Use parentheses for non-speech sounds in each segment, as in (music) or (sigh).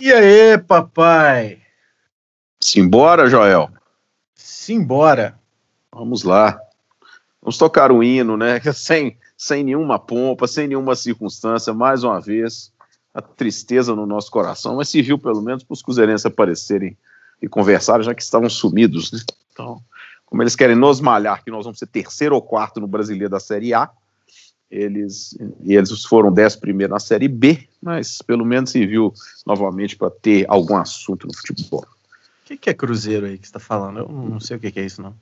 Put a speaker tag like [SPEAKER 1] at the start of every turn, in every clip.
[SPEAKER 1] E aí, papai?
[SPEAKER 2] Simbora, Joel?
[SPEAKER 1] Simbora.
[SPEAKER 2] Vamos lá. Vamos tocar um hino, né? (laughs) Sem, sem nenhuma pompa, sem nenhuma circunstância, mais uma vez, a tristeza no nosso coração, mas serviu pelo menos para os cruzeirenses aparecerem e conversarem, já que estavam sumidos, né? Então, como eles querem nos malhar, que nós vamos ser terceiro ou quarto no brasileiro da Série A, eles, eles foram dez primeiro na Série B, mas pelo menos se viu novamente para ter algum assunto no futebol.
[SPEAKER 1] O que, que, é Cruzeiro aí que você está falando? Eu não sei o que, que, é isso, não.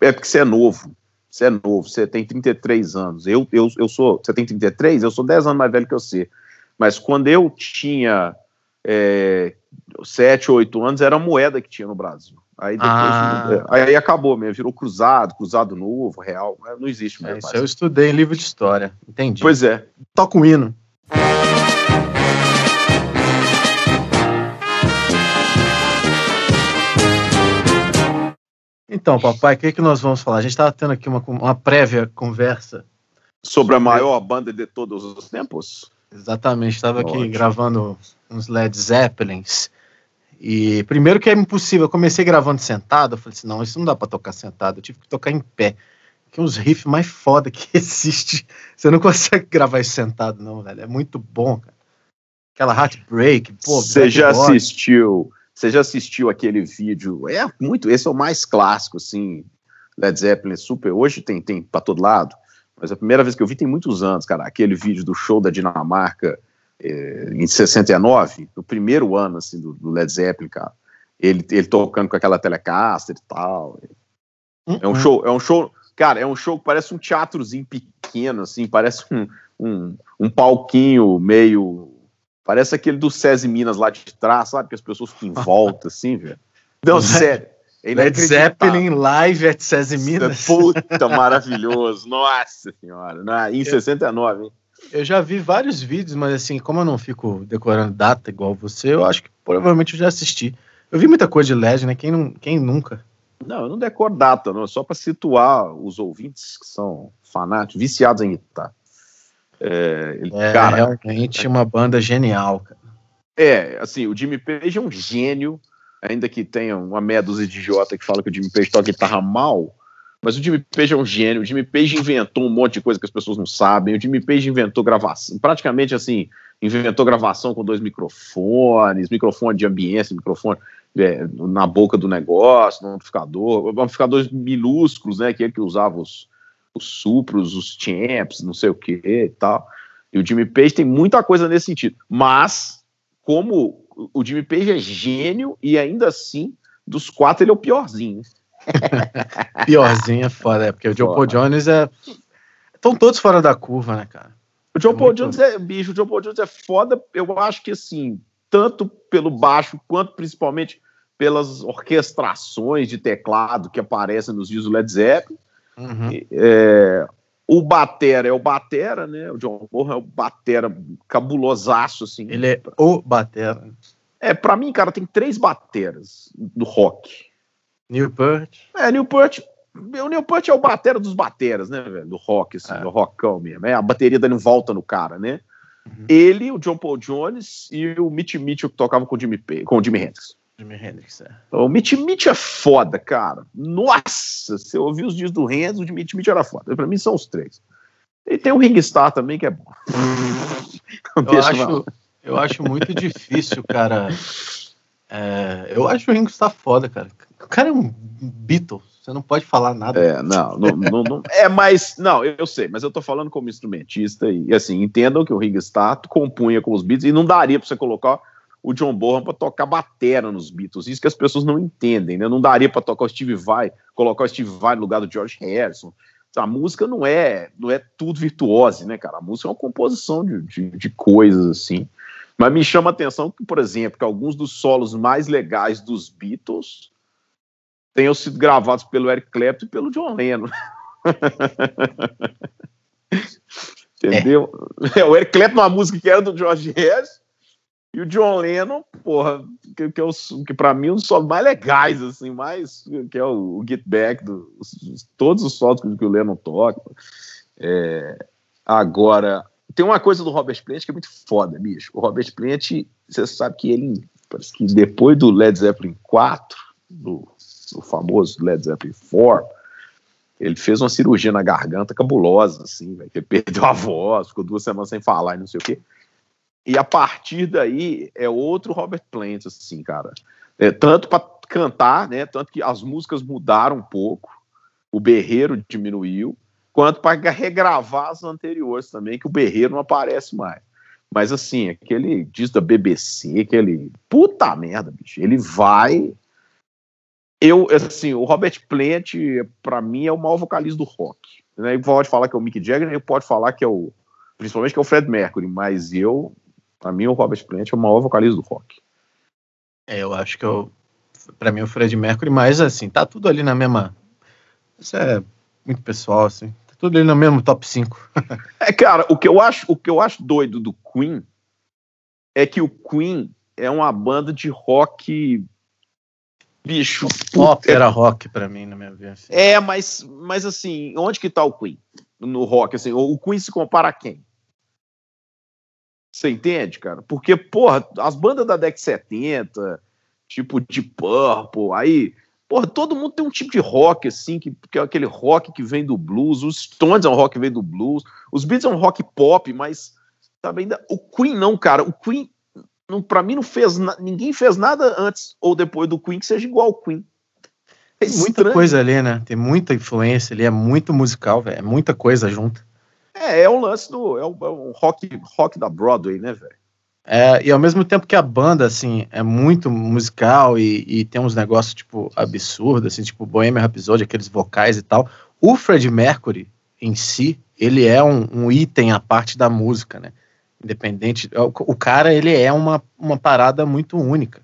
[SPEAKER 2] É porque você é novo. Você é novo, você tem 33 anos. Eu, eu, eu sou. Você tem 33? Eu sou 10 anos mais velho que você. Mas quando eu tinha é, 7, 8 anos, era a moeda que tinha no Brasil. Aí depois ah. aí acabou mesmo, virou cruzado, cruzado novo, real. Não existe mais.
[SPEAKER 1] É, isso eu estudei em livro de história, entendi.
[SPEAKER 2] Pois é.
[SPEAKER 1] Toca um hino. Então, papai, o que, é que nós vamos falar? A gente estava tendo aqui uma, uma prévia conversa.
[SPEAKER 2] Sobre a maior banda de todos os tempos?
[SPEAKER 1] Exatamente, estava aqui gravando uns Led Zeppelins e primeiro que é impossível, eu comecei gravando sentado, eu falei assim, não, isso não dá para tocar sentado, eu tive que tocar em pé. Que é uns riffs mais foda que (laughs) existe. Você não consegue gravar isso sentado, não, velho. É muito bom, cara. Aquela Heartbreak, pô.
[SPEAKER 2] Você já assistiu? Você já assistiu aquele vídeo? É muito, esse é o mais clássico, assim. Led Zeppelin super. Hoje tem, tem para todo lado. Mas a primeira vez que eu vi tem muitos anos, cara. Aquele vídeo do show da Dinamarca é, em 69, no primeiro ano assim, do, do, Led Zeppelin, cara, ele, ele tocando com aquela Telecaster e tal. Uhum. É um show, é um show, cara, é um show que parece um teatrozinho pequeno, assim, parece um, um, um palquinho meio. Parece aquele do SESI Minas lá de trás, sabe? Que as pessoas ficam em volta, assim, velho. Não, (laughs) sério.
[SPEAKER 1] É Led Zeppelin live at SESI Minas.
[SPEAKER 2] Puta, (laughs) maravilhoso. Nossa senhora. Em 69, hein?
[SPEAKER 1] Eu já vi vários vídeos, mas assim, como eu não fico decorando data igual você, eu acho que provavelmente eu já assisti. Eu vi muita coisa de LED, né? Quem, não, quem nunca?
[SPEAKER 2] Não, eu não decoro data, não. Só para situar os ouvintes que são fanáticos, viciados em guitarra.
[SPEAKER 1] É, ele, é cara, realmente uma banda genial, cara.
[SPEAKER 2] É, assim, o Jimmy Page é um gênio, ainda que tenha uma meia dúzia de idiota que fala que o Jimmy Page toca guitarra mal, mas o Jimmy Page é um gênio. O Jimmy Page inventou um monte de coisa que as pessoas não sabem. O Jimmy Page inventou gravação, praticamente assim, inventou gravação com dois microfones, microfone de ambiência, microfone é, na boca do negócio, no amplificador, amplificadores minúsculos, né, que ele que usava os, os supros, os champs, não sei o que e tal. E o Jimmy Page tem muita coisa nesse sentido. Mas, como o Jimmy Page é gênio e ainda assim, dos quatro ele é o piorzinho. (laughs)
[SPEAKER 1] Piorzinho é foda, é, porque o Joe Paul Jones é. Estão todos fora da curva, né, cara?
[SPEAKER 2] O Joe é Paul. Jones é, bicho, o Joe Paul Jones é foda, eu acho que assim, tanto pelo baixo, quanto principalmente pelas orquestrações de teclado que aparecem nos vídeos do Led Zeppelin. Uhum. É, o Batera é o Batera, né? O John Bonham é o Batera cabulosaço, assim.
[SPEAKER 1] Ele é o Batera.
[SPEAKER 2] É, pra mim, cara, tem três bateras do rock.
[SPEAKER 1] Newport.
[SPEAKER 2] É, Newport. O Newport é o batera dos bateras, né, velho? Do rock, assim, é. do rockão mesmo. É, a bateria dando volta no cara, né? Uhum. Ele, o John Paul Jones e o Mitch Mitchell que tocava com o Jimmy, com o Jimmy Hendrix.
[SPEAKER 1] Jimmy Hendrix, é.
[SPEAKER 2] O Mitch Mitch é foda, cara. Nossa, se eu ouvir os dias do Hendrix, o Mitch Mitch era foda. Pra mim são os três. E tem o Ringstar também, que é bom. (laughs)
[SPEAKER 1] eu, acho, eu acho muito difícil, cara. É, eu acho o Ringstar foda, cara. O cara é um Beatle, você não pode falar nada.
[SPEAKER 2] É, não, não, não, não, (laughs) é, mas, não, eu sei, mas eu tô falando como instrumentista e, assim, entendam que o Ringo Starr compunha com os Beatles e não daria pra você colocar o John Bonham para tocar batera nos Beatles, isso que as pessoas não entendem, né? Não daria para tocar o Steve Vai, colocar o Steve Vai no lugar do George Harrison. A música não é, não é tudo virtuose, né, cara? A música é uma composição de, de, de coisas assim. Mas me chama a atenção que, por exemplo, que alguns dos solos mais legais dos Beatles tenham sido gravados pelo Eric Clapton e pelo John Lennon. (laughs) Entendeu? É. é. o Eric Clapton, uma música que era do George Harrison, E o John Lennon, porra, que, que, é que pra mim é um dos solos mais legais, assim, mais que é o, o Get Back, do, os, todos os solos que, que, o Lennon toca. É, agora, tem uma coisa do Robert Plant que é muito foda, bicho. O Robert Plant, você sabe que ele, parece que depois do Led Zeppelin 4, do, do famoso Led Zeppelin 4, ele fez uma cirurgia na garganta cabulosa, assim, véio, que ele perdeu a voz, ficou duas semanas sem falar e não sei o quê. E a partir daí é outro Robert Plant, assim, cara. É, tanto para cantar, né? Tanto que as músicas mudaram um pouco, o berreiro diminuiu, quanto para regravar as anteriores também, que o berreiro não aparece mais. Mas assim, aquele diz da BBC, aquele. Puta merda, bicho. Ele vai. Eu, assim, o Robert Plant, para mim, é o maior vocalista do rock. Né? Pode falar que é o Mick Jagger, ele pode falar que é o. Principalmente que é o Fred Mercury, mas eu Pra mim, o Robert Plant é o maior vocalista do rock.
[SPEAKER 1] É, eu acho que eu. Pra mim, o Fred Mercury, mas assim, tá tudo ali na mesma. Isso é muito pessoal, assim. Tá tudo ali no mesmo top 5. (laughs)
[SPEAKER 2] é, cara, o que, eu acho, o que eu acho doido do Queen é que o Queen é uma banda de rock. Bicho.
[SPEAKER 1] Ópera é... rock pra mim, na minha vida. Assim.
[SPEAKER 2] É, mas, mas assim, onde que tá o Queen? No rock, assim, o Queen se compara a quem? Você entende, cara? Porque, porra, as bandas da década 70, tipo de Purple, aí, porra, todo mundo tem um tipo de rock, assim, que, que é aquele rock que vem do blues, os Stones é um rock que vem do blues, os Beatles é um rock pop, mas também o Queen não, cara, o Queen, não, pra mim, não fez, ninguém fez nada antes ou depois do Queen que seja igual ao Queen.
[SPEAKER 1] É tem muita coisa ali, né? Tem muita influência ali, é muito musical, velho, é muita coisa junto.
[SPEAKER 2] É, é o lance do. É o, é o rock, rock da Broadway, né, velho?
[SPEAKER 1] É, e ao mesmo tempo que a banda, assim, é muito musical e, e tem uns negócios, tipo, absurdos, assim, tipo Bohemian Rhapsody, aqueles vocais e tal, o Fred Mercury, em si, ele é um, um item à parte da música, né? Independente, o, o, cara, ele é uma, uma parada muito única.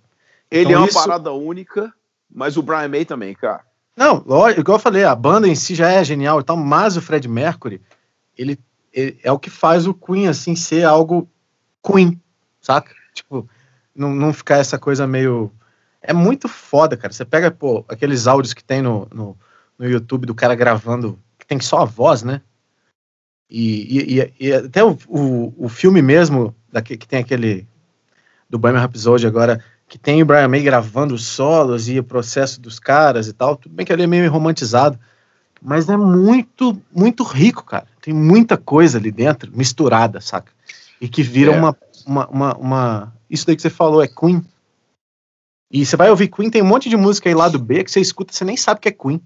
[SPEAKER 2] Ele então, é uma isso... parada única, mas o Brian May também, cara.
[SPEAKER 1] Não, lógico, igual eu falei, a banda em si já é genial e tal, mas o Fred Mercury, ele, ele, é o que faz o Queen assim ser algo Queen, saca? Tipo, não, não ficar essa coisa meio é muito foda, cara. Você pega, pô, aqueles áudios que tem no, no, no YouTube do cara gravando, que tem só a voz, né? E, e, e até o, o, o, filme mesmo, daqui, que tem aquele do Bohemian Rhapsody agora, que tem o Brian May gravando os solos e o processo dos caras e tal. Tudo bem que ele é meio romantizado, mas é muito, muito rico, cara. Tem muita coisa ali dentro, misturada, saca? E que vira é. uma, uma, uma, uma, Isso daí que você falou é Queen. E você vai ouvir Queen, tem um monte de música aí lá do B que você escuta, você nem sabe que é Queen.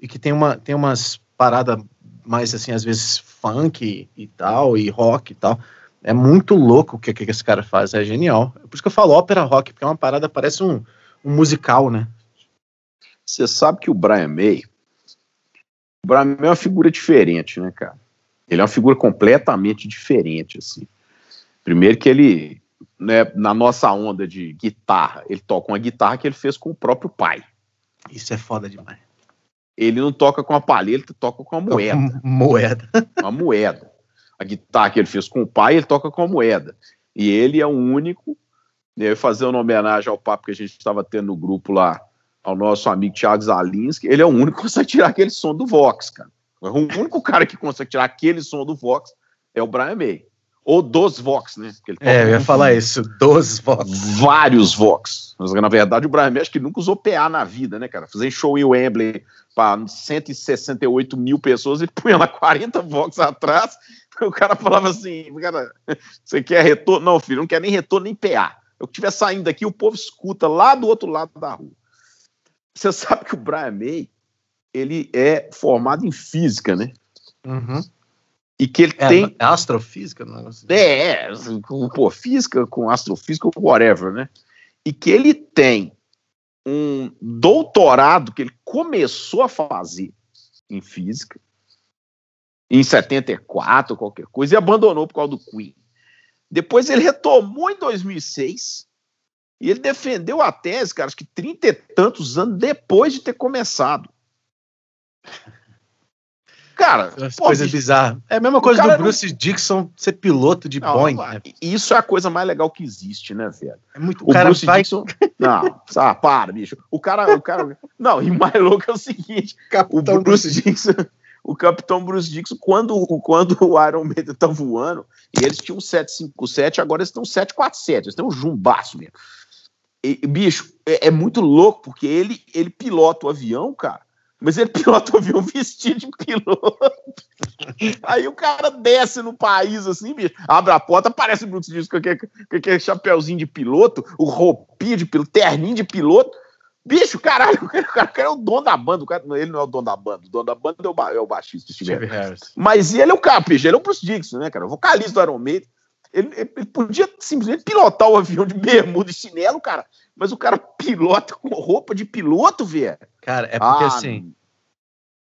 [SPEAKER 1] E que tem, uma, tem umas paradas mais, assim, às vezes funk e, tal, e rock e tal. É muito louco o que, que esse cara faz, é genial. É por isso que eu falo ópera rock, porque é uma parada, parece um, um musical, né?
[SPEAKER 2] Você sabe que o Brian May, o Brian May é uma figura diferente, né, cara? Ele é uma figura completamente diferente, assim. Primeiro que ele, né, na nossa onda de guitarra, ele toca uma guitarra que ele fez com o próprio pai.
[SPEAKER 1] Isso é foda demais.
[SPEAKER 2] Ele não toca com a palha, ele toca com a moeda. (laughs)
[SPEAKER 1] moeda.
[SPEAKER 2] Uma moeda. A guitarra que ele fez com o pai, ele toca com a moeda. E ele é o único, né, fazendo uma homenagem ao papo que a gente estava tendo no grupo lá, ao nosso amigo Thiago Zalinski, ele é o único que consegue tirar aquele som do Vox, cara. O único cara que consegue tirar aquele som do Vox é o Brian May. Ou dos Vox, né?
[SPEAKER 1] é, eu ia falar isso, dos Vox.
[SPEAKER 2] Vários Vox. Mas, na verdade, o Brian May acho que nunca usou PA na vida, né, cara? Fazer show em Wembley para 168 mil pessoas, ele (laughs) punha lá 40 Vox atrás, o cara falava assim, cara, você quer retorno? Não, filho, não quer nem retorno nem PA. Eu que estiver saindo daqui, o povo escuta lá do outro lado da rua. Você sabe que o Brian May, ele é formado em física, né?
[SPEAKER 1] Uhum.
[SPEAKER 2] E que ele é, tem.
[SPEAKER 1] É astrofísica, não é?
[SPEAKER 2] Assim. É, com, pô, física, com astrofísica, whatever, né? E que ele tem um doutorado que ele começou a fazer em física em 74, qualquer coisa, e abandonou por causa do Queen. Depois ele retomou em 2006 e ele defendeu a tese, cara, acho que trinta e tantos anos depois de ter começado. Cara,
[SPEAKER 1] coisas bizarras. É a mesma coisa do Bruce não... Dixon ser piloto de não, Boeing. Né?
[SPEAKER 2] Isso é a coisa mais legal que existe, né, velho?
[SPEAKER 1] É muito. O, cara Bruce vai... Dixon.
[SPEAKER 2] Não, ah, para, bicho. O cara, o cara. Não, e o mais louco é o seguinte: Capitão o Bruce Dixon. O capitão Bruce Dixon, quando, quando o Iron Maiden tá voando, e eles tinham um 757, agora eles estão 747, eles têm um jumbaço mesmo. E, bicho, é, é muito louco, porque ele, ele pilota o avião, cara, mas ele pilota o avião vestido de piloto. Aí o cara desce no país assim, bicho, abre a porta, aparece o Bruce Dixon com aquele, com aquele chapéuzinho de piloto, o roupinho de piloto, terninho de piloto. Bicho, caralho, (laughs) o cara, o cara é o dono da banda. Cara, ele não é o dono da banda. O dono da banda é o, é o baixista, Steve Harris. Mas ele é o cara, bicho, ele é o Bruce Dixon, né, cara? O vocalista do Iron Maiden. Ele, ele, podia simplesmente pilotar o avião de bermuda e chinelo, cara. Mas o cara pilota com roupa de piloto, velho.
[SPEAKER 1] Cara, é porque ah, assim.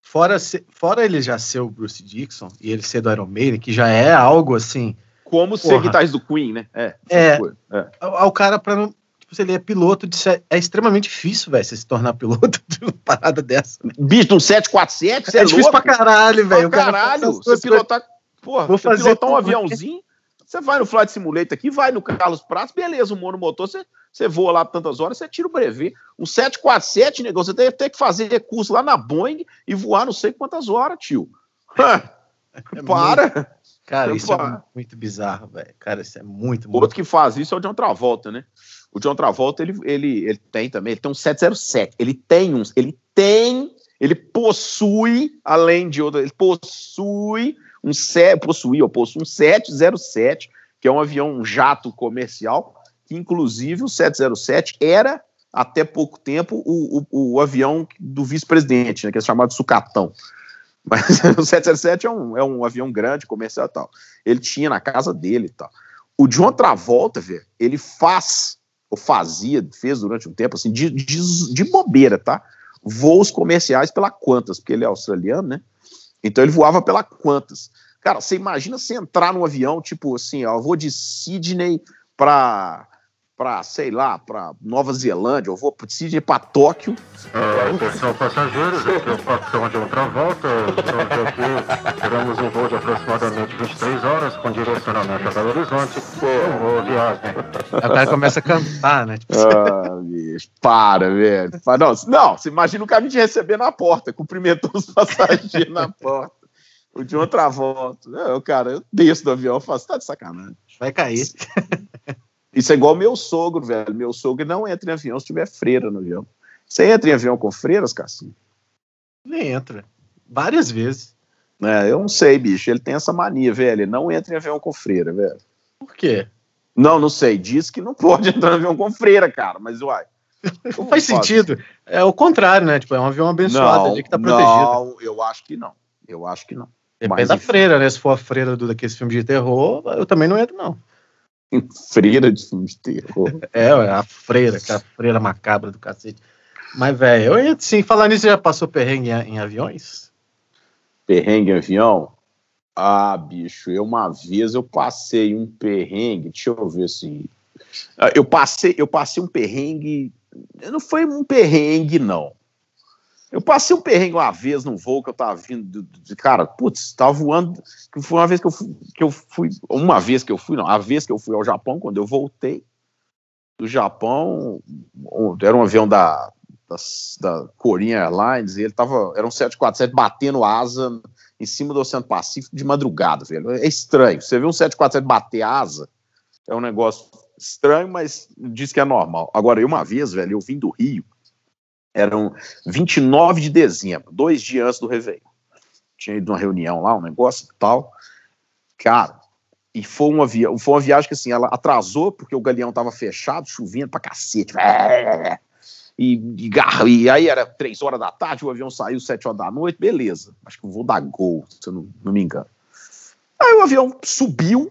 [SPEAKER 1] Fora, fora ele já ser o Bruce Dixon e ele ser do Iron Maiden, que já é algo assim.
[SPEAKER 2] Como porra, ser guitarrista do Queen, né?
[SPEAKER 1] É. É. é. O cara, pra não. Tipo, se ele é piloto, de, é extremamente difícil, velho, você se tornar piloto (laughs) de uma parada dessa. Né?
[SPEAKER 2] Bicho, um 747,
[SPEAKER 1] você é, é difícil louco? pra caralho, velho.
[SPEAKER 2] Caralho, você pilotar. Porra, Vou fazer pilotar um aviãozinho. Você vai no Flight Simulator aqui, vai no Carlos Pratos, beleza, o monomotor, você, você voa lá tantas horas, você tira o brevet. Um 747, negócio, você deve ter que fazer curso lá na Boeing e voar não sei quantas horas, tio. (laughs) É Para!
[SPEAKER 1] Muito, cara, isso é muito bizarro, velho. Cara, isso é muito,
[SPEAKER 2] muito. Outro que faz isso é o John Travolta, né? O John Travolta, ele, ele, ele tem também, ele tem um 707. Ele tem uns, ele tem, ele possui, além de outro, ele possui um possuía possui um 707, que é um avião, jato comercial, que inclusive o 707 era até pouco tempo o, o, o avião do vice-presidente, né, que é chamado sucatão. (laughs) Mas o 707 é um, é um avião grande, comercial e tal. Ele tinha na casa dele e tal. O John Travolta, velho, ele faz, ou fazia, fez durante um tempo, assim, de, de, de bobeira, tá? Voos comerciais pela Qantas, porque ele é australiano, né? Então ele voava pela Qantas. Cara, você imagina você entrar num avião, tipo assim, ó, eu vou de Sydney para para, sei lá, para Nova Zelândia, eu vou decidir para Tóquio.
[SPEAKER 3] Uh, atenção passageiros, aqui é o capitão de outra volta. Estamos aqui, teremos um voo de aproximadamente 23 horas com direcionamento a Belo Horizonte. Um voo viagem.
[SPEAKER 1] O cara começa a cantar, né?
[SPEAKER 2] Tipo... Ah, bicho, para, velho. Não, não, você imagina o cara te receber na porta, cumprimentando os (laughs) passageiros na porta. O de outra volta. É, cara, eu desço do avião e faço, tá de sacanagem.
[SPEAKER 1] Vai cair.
[SPEAKER 2] Isso é igual meu sogro, velho. Meu sogro não entra em avião se tiver freira no avião. Você entra em avião com freiras, Cassinho?
[SPEAKER 1] Nem entra. Várias vezes.
[SPEAKER 2] É, eu não sei, bicho. Ele tem essa mania, velho. Ele não entra em avião com freira, velho.
[SPEAKER 1] Por quê?
[SPEAKER 2] Não, não sei. Diz que não (laughs) pode entrar em avião com freira, cara. Mas, uai. (laughs)
[SPEAKER 1] Não faz sentido. É o contrário, né? Tipo, é um avião abençoado
[SPEAKER 2] não,
[SPEAKER 1] ali que tá protegido.
[SPEAKER 2] Não, eu acho que não. Eu acho que não.
[SPEAKER 1] Depende Mas, da freira, né? Se for a freira do, daqueles filmes de terror, eu também não entro, não.
[SPEAKER 2] Freira de filmes de terror.
[SPEAKER 1] é, a freira, que é a freira macabra do cacete. Mas, velho, eu sim. Falar nisso, já passou perrengue em, em aviões?
[SPEAKER 2] Perrengue em avião? Ah, bicho, eu uma vez eu passei um perrengue, deixa eu ver assim. Eu passei, eu passei um perrengue. Não foi um perrengue, não. Eu passei um perrengue uma vez num voo que eu tava vindo, de, de, cara, putz, tava voando, que foi uma vez que eu, fui, que eu fui, uma vez que eu fui, não, a vez que eu fui ao Japão, quando eu voltei do Japão, era um avião da, da, da Korean Airlines, e ele tava, era um 747 batendo asa em cima do Oceano Pacífico de madrugada, velho, é estranho, você vê um 747 bater asa, é um negócio estranho, mas diz que é normal. Agora, eu uma vez, velho, eu vim do Rio, eram 29 de dezembro, dois dias antes do Réveillon. Tinha ido uma reunião lá, um negócio e tal. Cara, e foi uma, via foi uma viagem que assim, ela atrasou porque o galeão tava fechado, chovendo pra cacete. E, e, e aí era três horas da tarde, o avião saiu sete horas da noite, beleza. Acho que eu vou dar gol, se eu não, não me engano. Aí o avião subiu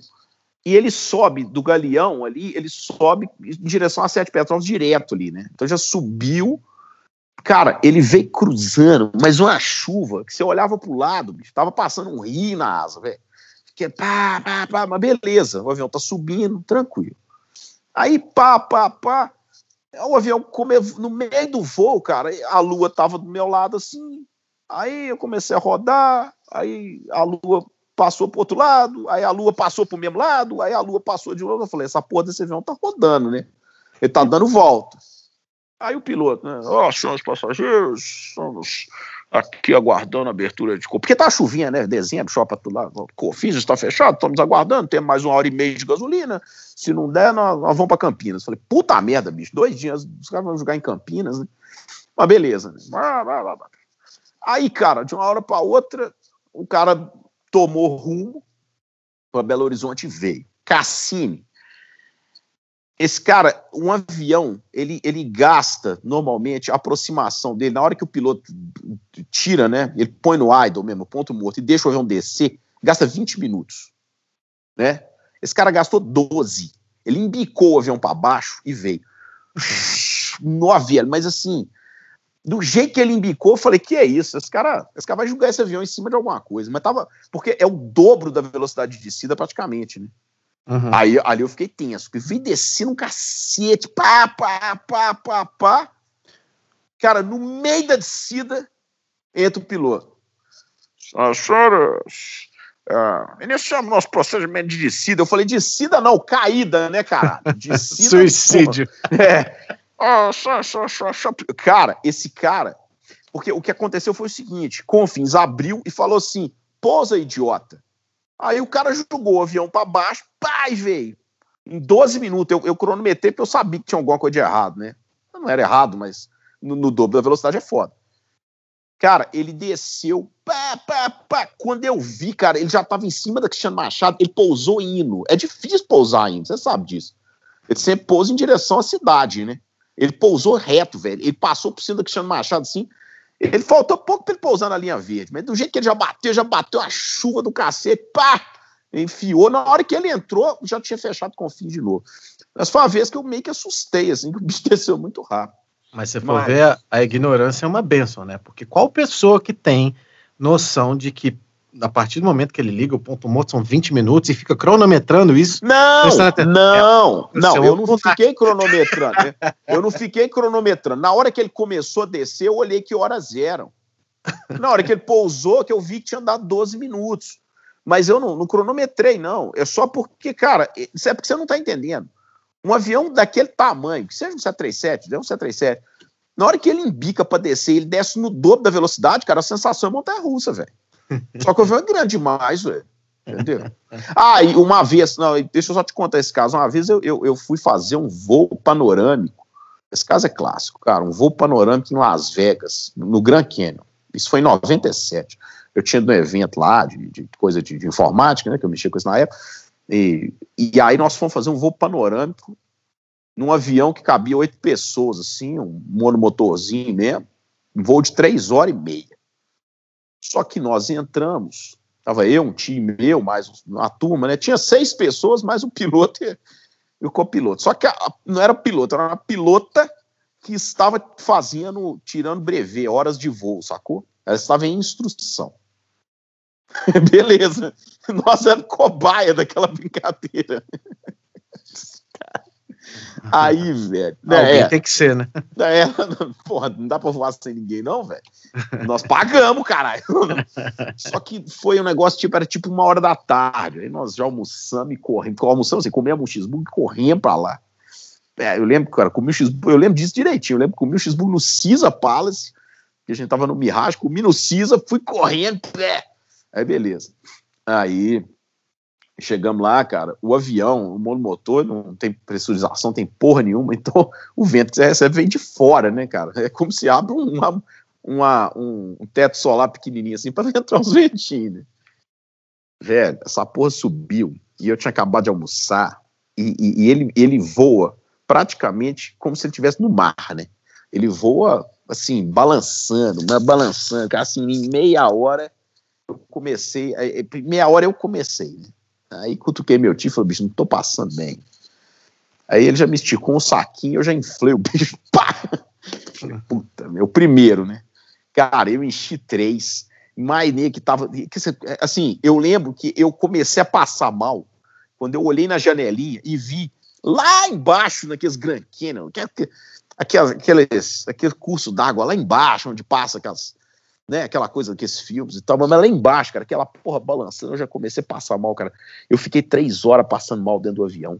[SPEAKER 2] e ele sobe do galeão ali, ele sobe em direção a Sete Petrópolis direto ali, né? Então já subiu Cara, ele veio cruzando, mas uma chuva que você olhava pro lado, bicho, tava passando um rio na asa, velho. Que pá, pá, pá, mas beleza, o avião tá subindo, tranquilo. Aí, pá, pá, pá, o avião come, no meio do voo, cara, a lua tava do meu lado assim. Aí eu comecei a rodar, aí a lua passou pro outro lado, aí a lua passou pro mesmo lado, aí a lua passou de novo. Eu falei, essa porra desse avião tá rodando, né? Ele tá dando volta. Aí o piloto, né? Ó, oh, senhores passageiros, estamos aqui aguardando a abertura de. Porque tá chuvinha, né? Dezembro, shopping tudo lá. Cofins está fechado, estamos aguardando, temos mais uma hora e meia de gasolina. Se não der, nós, nós vamos para Campinas. Falei, puta merda, bicho, dois dias, os caras vão jogar em Campinas, né? Mas beleza, né? Aí, cara, de uma hora para outra, o cara tomou rumo para Belo Horizonte e veio. Cassini. Esse cara, um avião, ele, ele gasta normalmente a aproximação dele, na hora que o piloto tira, né? Ele põe no idle mesmo, ponto morto, e deixa o avião descer, gasta 20 minutos. Né? Esse cara gastou 12. Ele embicou o avião para baixo e veio. No avião, mas assim, do jeito que ele embicou, eu falei, que é isso? Esse cara, esse cara vai julgar esse avião em cima de alguma coisa. Mas tava. Porque é o dobro da velocidade de descida, praticamente, né? Uhum. Aí ali eu fiquei tenso, porque vi descendo um cacete, pá, pá, pá, pá, pá. Cara, no meio da descida, entra o piloto. As senhoras, uh, iniciamos nosso procedimento de descida. Eu falei, descida não, caída, né, cara? (laughs) Descida.
[SPEAKER 1] Suicídio.
[SPEAKER 2] Porra. É. Ah, só, só, só, só. Cara, esse cara. Porque o que aconteceu foi o seguinte: Confins abriu e falou assim: pousa, idiota. Aí o cara jogou o avião para baixo, paz, veio. Em 12 minutos, eu, eu cronometrei porque eu sabia que tinha alguma coisa de errado, né? Não era errado, mas no, no dobro da velocidade é foda. Cara, ele desceu, pá, pá, pá. Quando eu vi, cara, ele já tava em cima da Cristiano Machado, ele pousou indo. É difícil pousar indo, você sabe disso. Ele sempre pousa em direção à cidade, né? Ele pousou reto, velho. Ele passou por cima do Cristiano Machado assim. Ele faltou pouco para ele pousar na linha verde, mas do jeito que ele já bateu, já bateu a chuva do cacete, pá! Enfiou. Na hora que ele entrou, já tinha fechado com o fim de novo. Mas foi uma vez que eu meio que assustei, assim, (laughs) que o bicho desceu muito rápido.
[SPEAKER 1] Mas se for mas... ver, a, a ignorância é uma benção, né? Porque qual pessoa que tem noção de que a partir do momento que ele liga o ponto morto, são 20 minutos e fica cronometrando isso.
[SPEAKER 2] Não, não, é, não, eu não fiquei cronometrando. (laughs) Eu não fiquei cronometrando. Na hora que ele começou a descer, eu olhei que horas eram. Na hora que ele pousou, que eu vi que tinha dado 12 minutos. Mas eu não, não cronometrei, não. É só porque, cara, isso é porque você não está entendendo. Um avião daquele tamanho, que seja um 737, é um 737, na hora que ele embica para descer, ele desce no dobro da velocidade, cara, a sensação é montanha russa, velho. Só que o avião é grande demais, velho. Entendeu? Ah, e uma vez, não, deixa eu só te contar esse caso. Uma vez eu, eu, eu, fui fazer um voo panorâmico. Esse caso é clássico, cara. Um voo panorâmico em Las Vegas, no Grand Canyon. Isso foi em 97. Eu tinha um evento lá de, de coisa de, de, informática, né? Que eu mexia com isso na época. E, e aí nós fomos fazer um voo panorâmico num avião que cabia oito pessoas, assim, um monomotorzinho mesmo. Um voo de três horas e meia. Só que nós entramos, estava eu, um time meu, mais uma turma, né? Tinha seis pessoas, mais o piloto e, e o copiloto. Só que a, não era piloto, era uma pilota que estava fazendo, tirando brevet, horas de voo, sacou? Ela estava em instrução. (laughs) Beleza. Nós éramos cobaia daquela brincadeira. Aí, velho.
[SPEAKER 1] Né, é, tem que ser, né?
[SPEAKER 2] É, (laughs) porra, não dá pra voar sem ninguém, não, velho. Nós pagamos, caralho. (laughs) Só que foi um negócio, tipo, era tipo uma hora da tarde. Aí nós já almoçamos e corremos. Almoçamos assim, comemos um cheeseburger e corremos pra lá. É, eu lembro, cara, comi o cheeseburger, eu lembro disso direitinho. Eu lembro que comi o cheeseburger no Cisa Palace, que a gente tava no Mirage, comi no Cisa, fui correndo. É. Aí, beleza. Aí Chegamos lá, cara, o avião, o monomotor, não tem pressurização, tem porra nenhuma, então (laughs) o vento que você recebe vem de fora, né, cara? É como se abre uma, uma, um, teto solar pequenininho assim para (laughs) entrar uns ventinhos. Né? Velho, essa porra subiu e eu tinha acabado de almoçar e, e, e ele, ele voa praticamente como se ele estivesse no mar, né? Ele voa assim, balançando, balançando, assim, em meia hora eu comecei, meia hora eu comecei, né? Aí cutuquei meu tio e falei, bicho, não tô passando bem. Aí ele já me esticou um saquinho, eu já inflei o bicho, (laughs) pá! Falei, puta, meu, primeiro, né? Cara, eu enchi três, Mainê que tava, que, assim, eu lembro que eu comecei a passar mal quando eu olhei na janelinha e vi lá embaixo, naqueles Grand Canyon, aqueles, aqueles, aquele curso d'água lá embaixo, onde passa aquelas, né? Aquela coisa que esses filmes e tal, mas lá embaixo, cara, aquela porra balançando, eu já comecei a passar mal, cara. Eu fiquei três horas passando mal dentro do avião.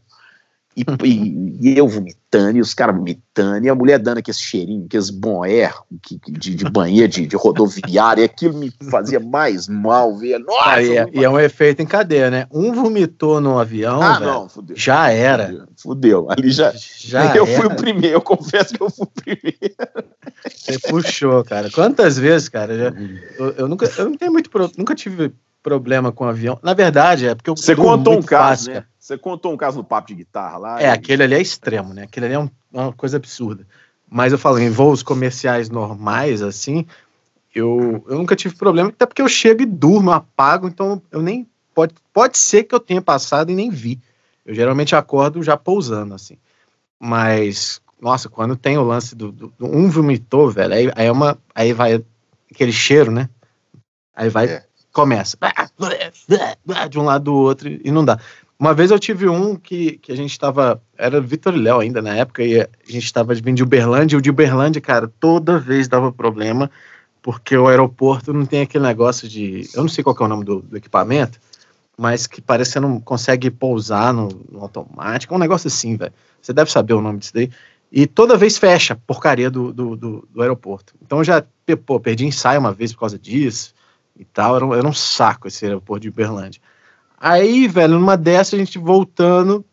[SPEAKER 2] E, e, e, eu vomitando, e os caras vomitando, e a mulher dando aquele cheirinho, aqueles bon air que, de, de banheiro, de, de rodoviária, e aquilo me fazia mais mal, ver. Nossa! Ah,
[SPEAKER 1] e, é, e, é, um efeito em cadeia, né? Um vomitou no avião, ah, véio, não, fudeu. já era.
[SPEAKER 2] Fudeu, fudeu. ali já. já (laughs) eu era. fui o primeiro, eu confesso que eu fui o primeiro.
[SPEAKER 1] Você puxou, cara. Quantas vezes, cara? Já, eu, eu, nunca, eu não tenho muito, nunca tive problema com avião. Na verdade, é porque eu.
[SPEAKER 2] Você contou um caso, fácil, né? Você contou um caso no papo de guitarra lá.
[SPEAKER 1] É, e... aquele ali é extremo, né? Aquele ali é um, uma coisa absurda. Mas eu falo, em voos comerciais normais, assim, eu, eu nunca tive problema, até porque eu chego e durmo, apago, então eu nem. Pode, pode ser que eu tenha passado e nem vi. Eu geralmente acordo já pousando, assim. Mas, nossa, quando tem o lance do. do, do um vomitou, velho, aí, aí, é uma, aí vai aquele cheiro, né? Aí vai. É. Começa de um lado do outro e não dá. Uma vez eu tive um que, que a gente estava. Era Vitor e Léo ainda na época, e a gente estava vindo de Uberlândia, e o de Uberlândia, cara, toda vez dava problema, porque o aeroporto não tem aquele negócio de. Eu não sei qual é o nome do, do equipamento, mas que parece que você não consegue pousar no, no automático. É um negócio assim, velho. Você deve saber o nome disso daí. E toda vez fecha porcaria do, do, do, do aeroporto. Então já pô, perdi ensaio uma vez por causa disso e tal. Era um, era um saco esse aeroporto de Uberlândia. Aí, velho, numa dessa a gente voltando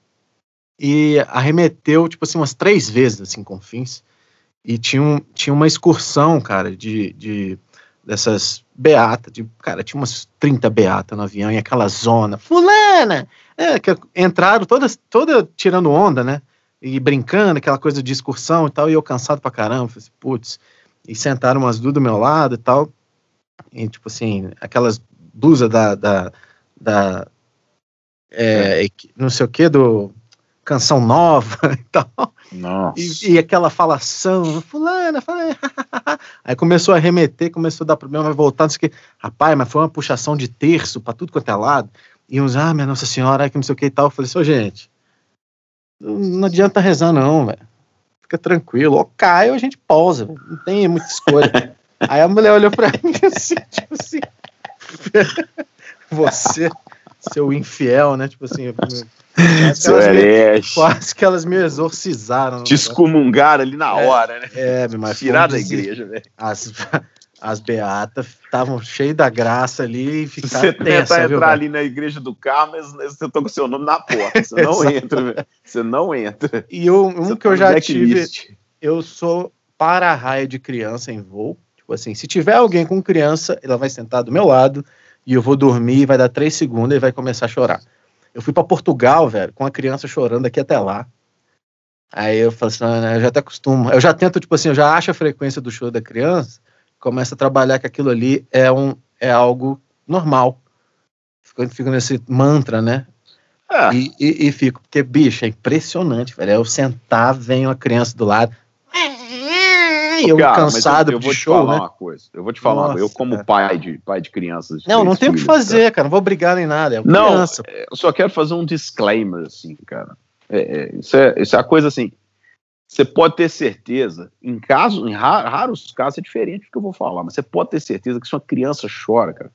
[SPEAKER 1] e arremeteu, tipo assim, umas três vezes, assim, com fins. E tinha, um, tinha uma excursão, cara, de, de dessas beatas, de, cara, tinha umas 30 beatas no avião, e aquela zona, fulana! É, que entraram todas, toda tirando onda, né? E brincando, aquela coisa de excursão e tal, e eu cansado pra caramba, falei assim, putz, e sentaram umas duas do meu lado e tal, e tipo assim, aquelas blusas da, da, da é, não sei o que, do canção nova (laughs) e tal.
[SPEAKER 2] Nossa.
[SPEAKER 1] E, e aquela falação, fulana, fulana. (laughs) Aí começou a remeter, começou a dar problema, vai voltar, não sei o que. Rapaz, mas foi uma puxação de terço para tudo quanto é lado. E uns, ah, minha Nossa Senhora, que não sei o que e tal. Eu falei assim, gente, não adianta rezar não, velho. Fica tranquilo. Ou cai ou a gente pausa, véio. não tem muita escolha. (laughs) Aí a mulher olhou pra mim assim, tipo assim. Você seu infiel, né? Tipo assim.
[SPEAKER 2] Seu me,
[SPEAKER 1] quase que elas me exorcizaram.
[SPEAKER 2] Te excomungaram ali na
[SPEAKER 1] é,
[SPEAKER 2] hora, né?
[SPEAKER 1] É, mas
[SPEAKER 2] Tirar da igreja, velho.
[SPEAKER 1] As, as beatas estavam cheias da graça ali e ficaram
[SPEAKER 2] Você tentar entrar ali na igreja do Carmo, você tá com seu nome na porta. Você não entra, velho. Você não entra.
[SPEAKER 1] E um, um que tá eu já tive, eu sou para-raio de criança em voo. Tipo assim, se tiver alguém com criança, ela vai sentar do meu lado e eu vou dormir, vai dar três segundos e vai começar a chorar. Eu fui para Portugal, velho, com a criança chorando aqui até lá. Aí eu falo assim, ah, eu já até costumo. Eu já tento, tipo assim, eu já acho a frequência do choro da criança, começo a trabalhar que aquilo ali é, um, é algo normal. Fico, fico nesse mantra, né? Ah. E, e, e, fico, porque, bicho, é impressionante, velho. Eu sentar, vem uma criança do lado, eu cara, cansado
[SPEAKER 2] eu, eu vou te show, falar né? uma coisa. Eu vou te falar, Nossa, eu como cara. pai de pai de crianças.
[SPEAKER 1] Não, não tem o que fazer, cara. cara. Não vou brigar nem nada. É
[SPEAKER 2] não, criança. É, eu só quero fazer um disclaimer, assim, cara. É, é, isso, é, isso é a coisa assim. Você pode ter certeza, em casos, em raros casos é diferente do que eu vou falar, mas você pode ter certeza que se uma criança chora, cara,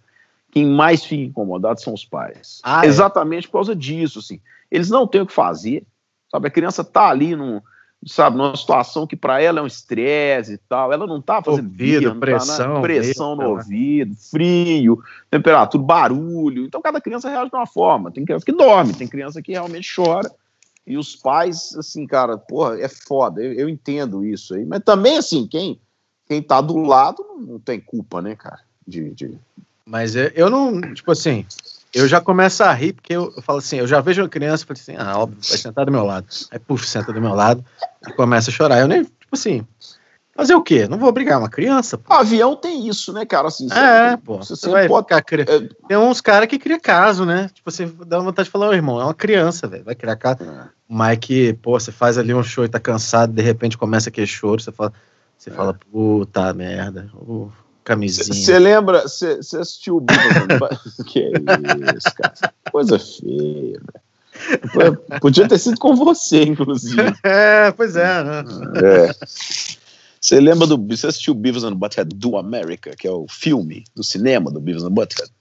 [SPEAKER 2] quem mais fica incomodado são os pais. Ah, é? Exatamente por causa disso, assim. Eles não têm o que fazer, sabe? A criança tá ali num, sabe, numa situação que para ela é um estresse e tal, ela não tá fazendo
[SPEAKER 1] ouvido, tá pressão,
[SPEAKER 2] tá pressão no né? ouvido, frio, temperatura, barulho. Então cada criança reage de uma forma. Tem criança que dorme, tem criança que realmente chora. E os pais, assim, cara, porra, é foda. Eu, eu entendo isso aí, mas também assim, quem quem tá do lado não, não tem culpa, né, cara? De, de...
[SPEAKER 1] Mas eu não, tipo assim, eu já começo a rir, porque eu, eu falo assim, eu já vejo uma criança e falo assim, ah, óbvio, vai sentar do meu lado. Aí, puf, senta do meu lado e começa a chorar. Eu nem, tipo assim, fazer o quê? Não vou obrigar uma criança.
[SPEAKER 2] Pô. O avião tem isso, né, cara? Assim,
[SPEAKER 1] é, você, pô. Você, você vai pode... cri... é... Tem uns caras que criam caso, né? Tipo, você dá vontade de falar, ô irmão, é uma criança, velho, vai criar caso. É. Mas que, pô, você faz ali um show e tá cansado, de repente começa aquele choro, você fala, você é. fala, puta merda, uh, camisinha.
[SPEAKER 2] Você lembra, você assistiu o (laughs) Que é isso, cara? Coisa feia, velho. Podia ter sido com você, inclusive. (laughs)
[SPEAKER 1] É, pois é, né?
[SPEAKER 2] É. Você lembra do. Você assistiu Beavis and Butthead do America, que é o filme do cinema do Beavis and Butthead?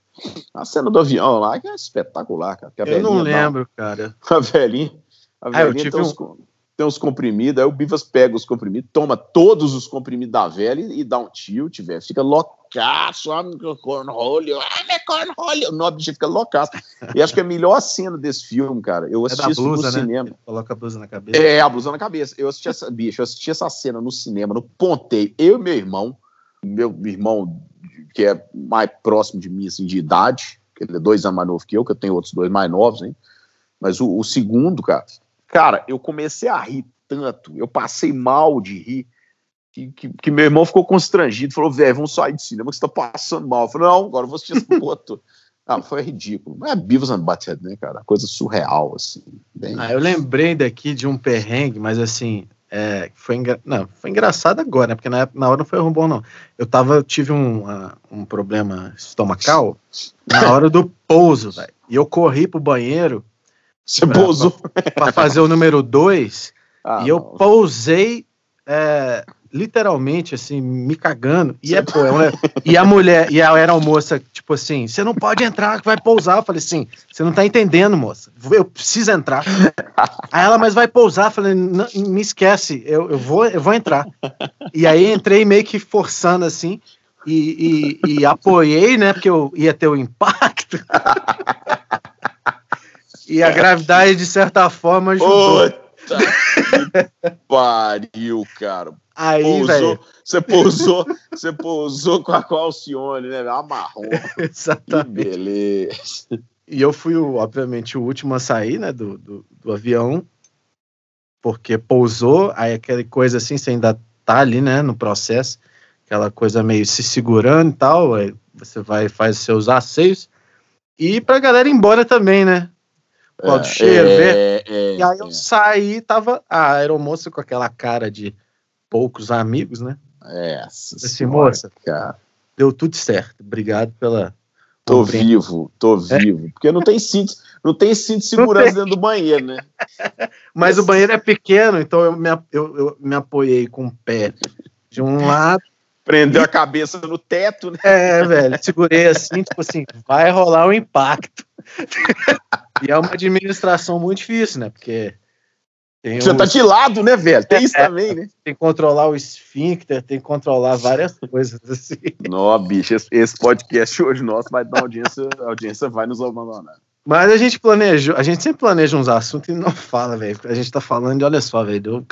[SPEAKER 2] A cena do avião lá que é espetacular, cara.
[SPEAKER 1] Eu não lembro, dá, cara. (laughs)
[SPEAKER 2] A velhinha. A velhinha ah, tem, uns, um... tem uns comprimidos, aí o Bivas pega os comprimidos, toma todos os comprimidos da velha e, e dá um tilt, velho. Fica loucaço, ah, meu cornholho, ah, meu cornholho. O bicho fica loucaço. E acho que é a melhor cena desse filme, cara. Eu assisti é blusa, isso no né? cinema. Ele
[SPEAKER 1] coloca a blusa na cabeça.
[SPEAKER 2] É, a blusa na cabeça. Eu assisti essa, bicho, eu assisti essa cena no cinema, no Pontei. Eu e meu irmão, meu irmão que é mais próximo de mim, assim, de idade, que ele é dois anos mais novo que eu, que eu tenho outros dois mais novos, hein? Mas o, o segundo, cara, cara, eu comecei a rir tanto, eu passei mal de rir, que, que, que meu irmão ficou constrangido, falou, velho, vamos sair de cinema, que você tá passando mal. Eu falei, não, agora eu vou assistir esse. (laughs) Ah, foi ridículo. Mas é Beavis and Butthead, né, cara? Coisa surreal, assim.
[SPEAKER 1] Bem... Ah, eu lembrei daqui de um perrengue, mas assim, é, foi, engra... não, foi engraçado agora, né? Porque na, na hora não foi bom, não. Eu tava, tive um, uh, um problema estomacal (laughs) na hora do pouso, velho. E eu corri pro banheiro.
[SPEAKER 2] Você pra, pousou?
[SPEAKER 1] Pra, pra fazer o número dois. (laughs) Ah, e eu não. pousei é, literalmente, assim, me cagando. E, é, pô, é e a mulher, e a aeromoça, tipo assim, você não pode entrar, que vai pousar. Eu falei assim, você não tá entendendo, moça. Eu preciso entrar. Aí ela, mas vai pousar. Eu falei, me esquece, eu, eu, vou, eu vou entrar. E aí entrei meio que forçando, assim, e, e, e apoiei, né, porque eu ia ter o impacto. (laughs) e a gravidade, de certa forma, ajudou.
[SPEAKER 2] Puta pariu, cara. Aí, pousou, você pousou, você pousou com a Qualcione, né? Amarrou.
[SPEAKER 1] Exatamente.
[SPEAKER 2] Que beleza.
[SPEAKER 1] E eu fui, obviamente, o último a sair, né, do, do, do, avião, porque pousou, aí aquela coisa assim, você ainda tá ali, né, no processo, aquela coisa meio se segurando e tal, aí você vai faz seus asseios, e pra galera ir embora também, né, Pode é, cheiro, é, é, e aí eu é. saí, tava a aeromoça com aquela cara de poucos amigos, né?
[SPEAKER 2] É.
[SPEAKER 1] Assim, moça, cara. deu tudo certo. Obrigado pela.
[SPEAKER 2] Tô vivo, tô é. vivo. Porque não tem cinto, não tem cinto de segurança dentro do banheiro, né? (laughs)
[SPEAKER 1] Mas o banheiro é pequeno, então eu me, eu, eu me apoiei com o pé de um lado.
[SPEAKER 2] Prendeu a cabeça no teto, né?
[SPEAKER 1] É, velho. Segurei assim, tipo assim, vai rolar um impacto. (laughs) e é uma administração muito difícil, né? Porque
[SPEAKER 2] tem Você tá de lado, né, velho? Tem isso é, também, né?
[SPEAKER 1] Tem que controlar o esfíncter, tem que controlar várias coisas assim.
[SPEAKER 2] Não, bicho, esse podcast hoje nosso vai dar audiência, a audiência vai nos abandonar.
[SPEAKER 1] Mas a gente planejou, a gente sempre planeja uns assuntos e não fala, velho. A gente tá falando de, olha só, velho, deu,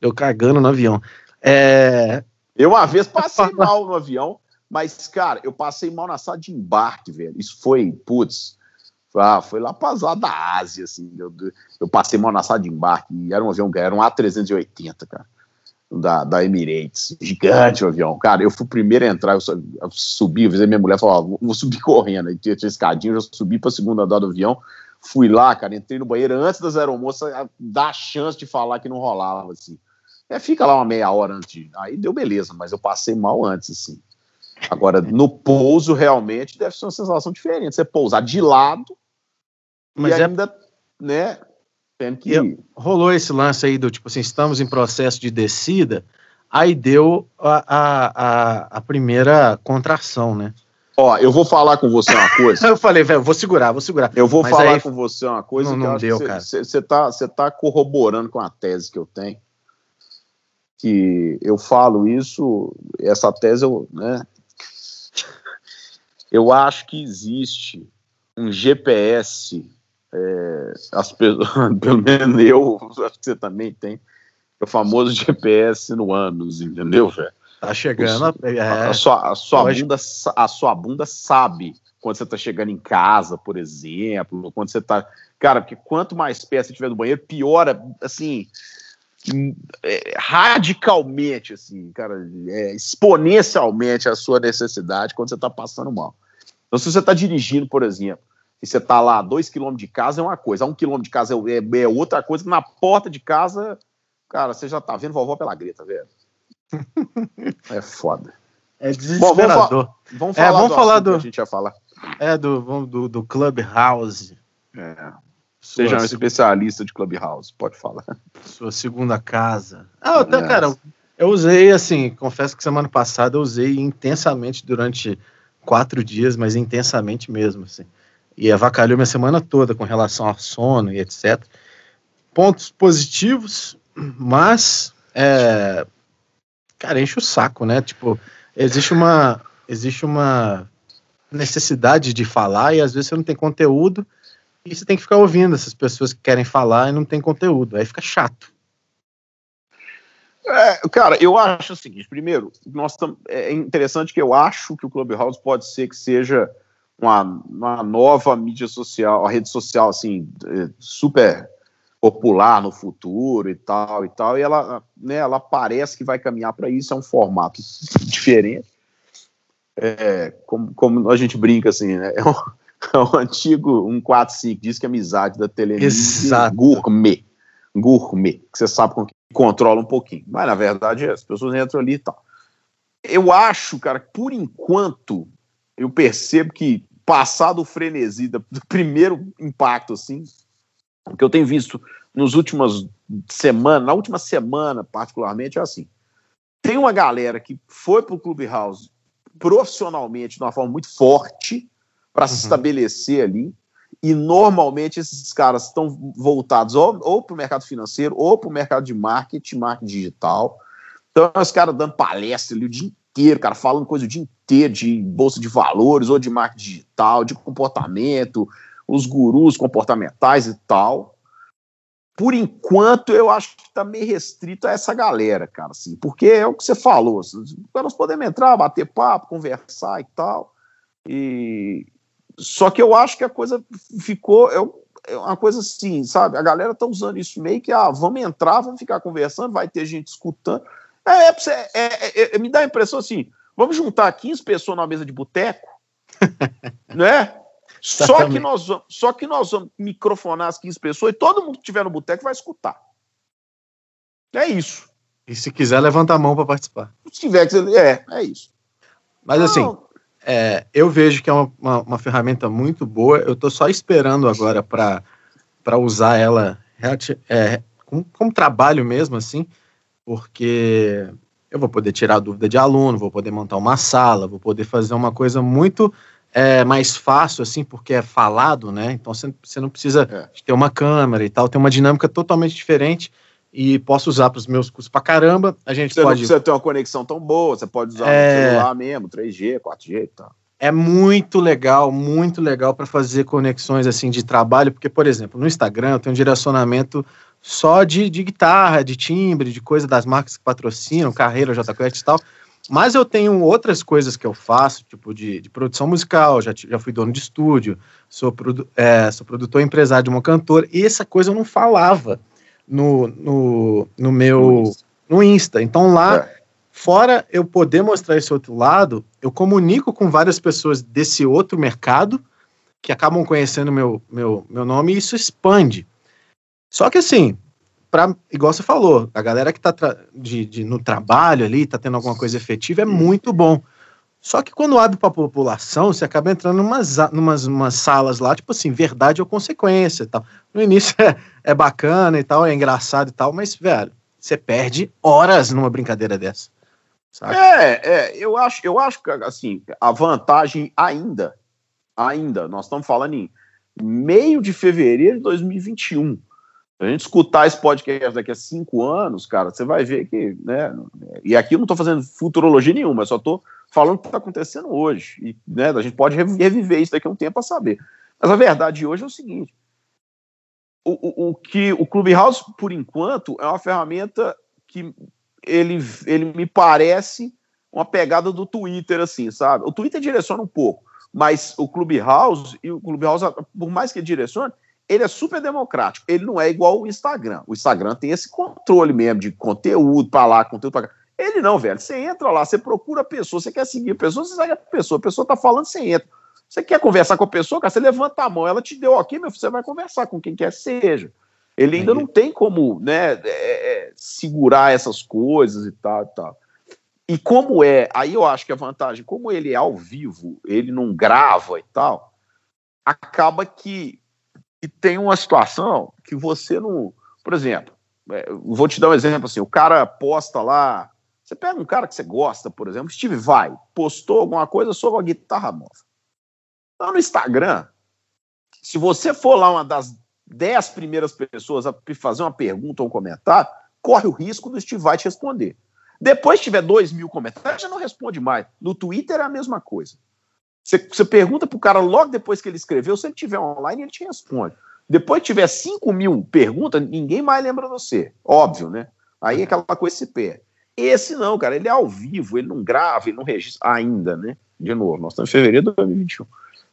[SPEAKER 1] deu cagando no avião. É...
[SPEAKER 2] Eu uma vez passei (laughs) mal no avião, mas, cara, eu passei mal na sala de embarque, velho. Isso foi, putz, ah, foi lá para as da Ásia, assim. Eu, eu passei mal na sala de embarque, era um avião, era um A380, cara, da, da Emirates. Gigante o avião. Cara, eu fui o primeiro a entrar, eu, eu subi, eu minha mulher falou: vou subir correndo. Aí tinha, tinha escadinha, eu já subi para segunda andar do avião. Fui lá, cara, entrei no banheiro antes das aeromoças dar a chance de falar que não rolava, assim. É, fica lá uma meia hora antes. Aí deu beleza, mas eu passei mal antes, assim. Agora, no pouso, realmente, deve ser uma sensação diferente. Você pousar de lado mas e é... ainda, né,
[SPEAKER 1] tendo que... E rolou esse lance aí do, tipo assim, estamos em processo de descida, aí deu a, a, a, a primeira contração, né?
[SPEAKER 2] Ó, eu vou falar com você uma coisa. (laughs)
[SPEAKER 1] eu falei, velho, vou segurar, vou segurar.
[SPEAKER 2] Eu vou Mas falar aí, com você uma coisa
[SPEAKER 1] não, não deu, cara.
[SPEAKER 2] Você tá, tá corroborando com a tese que eu tenho. Que eu falo isso, essa tese, eu, né? (laughs) Eu acho que existe um GPS é, as pessoas, (laughs) pelo menos eu, acho que você também tem, é o famoso GPS no ânus, entendeu, velho?
[SPEAKER 1] Tá chegando.
[SPEAKER 2] O, é, a, sua, a, sua bunda, a sua bunda sabe quando você tá chegando em casa, por exemplo, quando você tá. Cara, porque quanto mais perto você tiver do banheiro, piora, assim, é, radicalmente, assim, cara, é, exponencialmente a sua necessidade quando você tá passando mal. Então, se você tá dirigindo, por exemplo, e você tá lá a dois quilômetros de casa é uma coisa, a um quilômetro de casa é, é, é, outra coisa, na porta de casa, cara, você já tá vendo vovó pela grita, velho. (laughs) é foda.
[SPEAKER 1] É desesperador. Bom,
[SPEAKER 2] vamos, fa vamos falar, é, vamos do, falar do, a gente ia falar.
[SPEAKER 1] É, do, do, do Clubhouse.
[SPEAKER 2] É. Seja um especialista de Clubhouse, pode falar.
[SPEAKER 1] Sua segunda casa. Ah, então, é. cara, Eu usei, assim, confesso que semana passada eu usei intensamente durante quatro dias, mas intensamente mesmo, assim. E avacalhou minha semana toda com relação ao sono e etc. Pontos positivos, mas, é, cara, enche o saco, né? Tipo, existe uma, existe uma necessidade de falar e às vezes você não tem conteúdo e você tem que ficar ouvindo essas pessoas que querem falar e não tem conteúdo. Aí fica chato.
[SPEAKER 2] É, cara, eu acho o seguinte: primeiro, nós tam, é interessante que eu acho que o Clubhouse pode ser que seja uma, uma nova mídia social, uma rede social assim, é, super popular no futuro e tal e tal, e ela, né, ela parece que vai caminhar para isso, é um formato (laughs) diferente. É, como, como a gente brinca assim, né? É um, (laughs) é um antigo 145, diz que a amizade da televisão é gourmet. Gourmet, que você sabe com que controla um pouquinho. Mas na verdade as pessoas entram ali e tal. Eu acho, cara, por enquanto eu percebo que passado o frenesi do primeiro impacto, assim, o que eu tenho visto nos últimas semanas, na última semana particularmente, é assim. Tem uma galera que foi pro Clubhouse profissionalmente de uma forma muito forte para uhum. se estabelecer ali, e normalmente esses caras estão voltados ou, ou para o mercado financeiro ou para o mercado de marketing, marketing digital. Então, os caras dando palestra ali o dia inteiro, cara, falando coisa o dia inteiro de bolsa de valores ou de marketing digital, de comportamento, os gurus comportamentais e tal. Por enquanto, eu acho que está meio restrito a essa galera, cara, assim, porque é o que você falou, assim, nós podemos entrar, bater papo, conversar e tal, e, só que eu acho que a coisa ficou. Eu, é uma coisa assim, sabe? A galera tá usando isso meio que, ah, vamos entrar, vamos ficar conversando, vai ter gente escutando. É, é, é, é me dá a impressão assim: vamos juntar 15 pessoas na mesa de boteco, (laughs) né? Só que, nós vamos, só que nós vamos microfonar as 15 pessoas e todo mundo que estiver no boteco vai escutar. É isso.
[SPEAKER 1] E se quiser, levanta a mão para participar.
[SPEAKER 2] Se tiver é, é isso.
[SPEAKER 1] Mas assim, Não, assim, é, eu vejo que é uma, uma, uma, ferramenta muito boa. Eu estou só esperando agora para usar ela é, como, como, trabalho mesmo, assim, porque eu vou poder tirar dúvida de aluno, vou poder montar uma sala, vou poder fazer uma coisa muito é, mais fácil, assim, porque é falado, né? Então você, não precisa é. ter uma câmera e tal, tem uma dinâmica totalmente diferente e posso usar para os meus cursos para caramba. A gente
[SPEAKER 2] você
[SPEAKER 1] pode.
[SPEAKER 2] Não precisa ter uma conexão tão boa, você pode usar é... no celular mesmo, 3G, 4G e tal.
[SPEAKER 1] É muito legal, muito legal para fazer conexões assim de trabalho, porque, por exemplo, no Instagram eu tenho um direcionamento só de, de guitarra, de timbre, de coisa das marcas que patrocinam, carreira, JQuest e tal. Mas eu tenho outras coisas que eu faço, tipo de, de produção musical, já, já fui dono de estúdio, sou, produ, é, sou produtor empresário de uma cantora, e essa coisa eu não falava no, no, no meu no Insta. Então lá, é. fora eu poder mostrar esse outro lado, eu comunico com várias pessoas desse outro mercado que acabam conhecendo meu, meu, meu nome e isso expande. Só que assim, pra, igual você falou, a galera que está de, de, no trabalho ali, está tendo alguma coisa efetiva, é muito bom. Só que quando abre para a população, você acaba entrando em umas, numas, umas salas lá, tipo assim, verdade ou consequência e tal. No início (laughs) é, é bacana e tal, é engraçado e tal, mas, velho, você perde horas numa brincadeira dessa.
[SPEAKER 2] Sabe? É, é, eu acho, eu acho que, assim, a vantagem ainda, ainda, nós estamos falando em meio de fevereiro de 2021. A gente escutar esse podcast daqui a cinco anos, cara, você vai ver que, né, e aqui eu não estou fazendo futurologia nenhuma, eu só estou falando o que está acontecendo hoje. E né, a gente pode reviver isso daqui a um tempo para saber. Mas a verdade hoje é o seguinte: o, o, o, que o Clubhouse, por enquanto, é uma ferramenta que ele, ele me parece uma pegada do Twitter, assim, sabe? O Twitter direciona um pouco, mas o Clubhouse, e o Clubhouse, por mais que direcione, ele é super democrático. Ele não é igual o Instagram. O Instagram tem esse controle mesmo de conteúdo para lá, conteúdo para cá. Ele não, velho. Você entra lá, você procura a pessoa, você quer seguir a pessoa, você segue a pessoa. A pessoa tá falando, você entra. Você quer conversar com a pessoa, cara, você levanta a mão, ela te deu ok, meu filho, você vai conversar com quem quer seja. Ele ainda não tem como, né, é, é, segurar essas coisas e tal e tal. E como é, aí eu acho que a vantagem, como ele é ao vivo, ele não grava e tal, acaba que, que tem uma situação que você não. Por exemplo, é, vou te dar um exemplo assim: o cara posta lá Você pega um cara que você gosta, por exemplo, Steve Vai, postou alguma coisa sobre a guitarra nova. Então, no Instagram, se você for lá uma das dez primeiras pessoas a fazer uma pergunta ou um comentário, corre o risco do Steve Vai te responder. Depois tiver dois mil comentários, já não responde mais. No Twitter é a mesma coisa. Você, você pergunta pro cara logo depois que ele escreveu, se ele tiver online, ele te responde. Depois tiver 5 mil perguntas, ninguém mais lembra você. Óbvio, né? Aí aquela coisa se perde. Esse não, cara, ele é ao vivo, ele não grava, ele não registra ainda, né? De novo, nós estamos em fevereiro de 2021.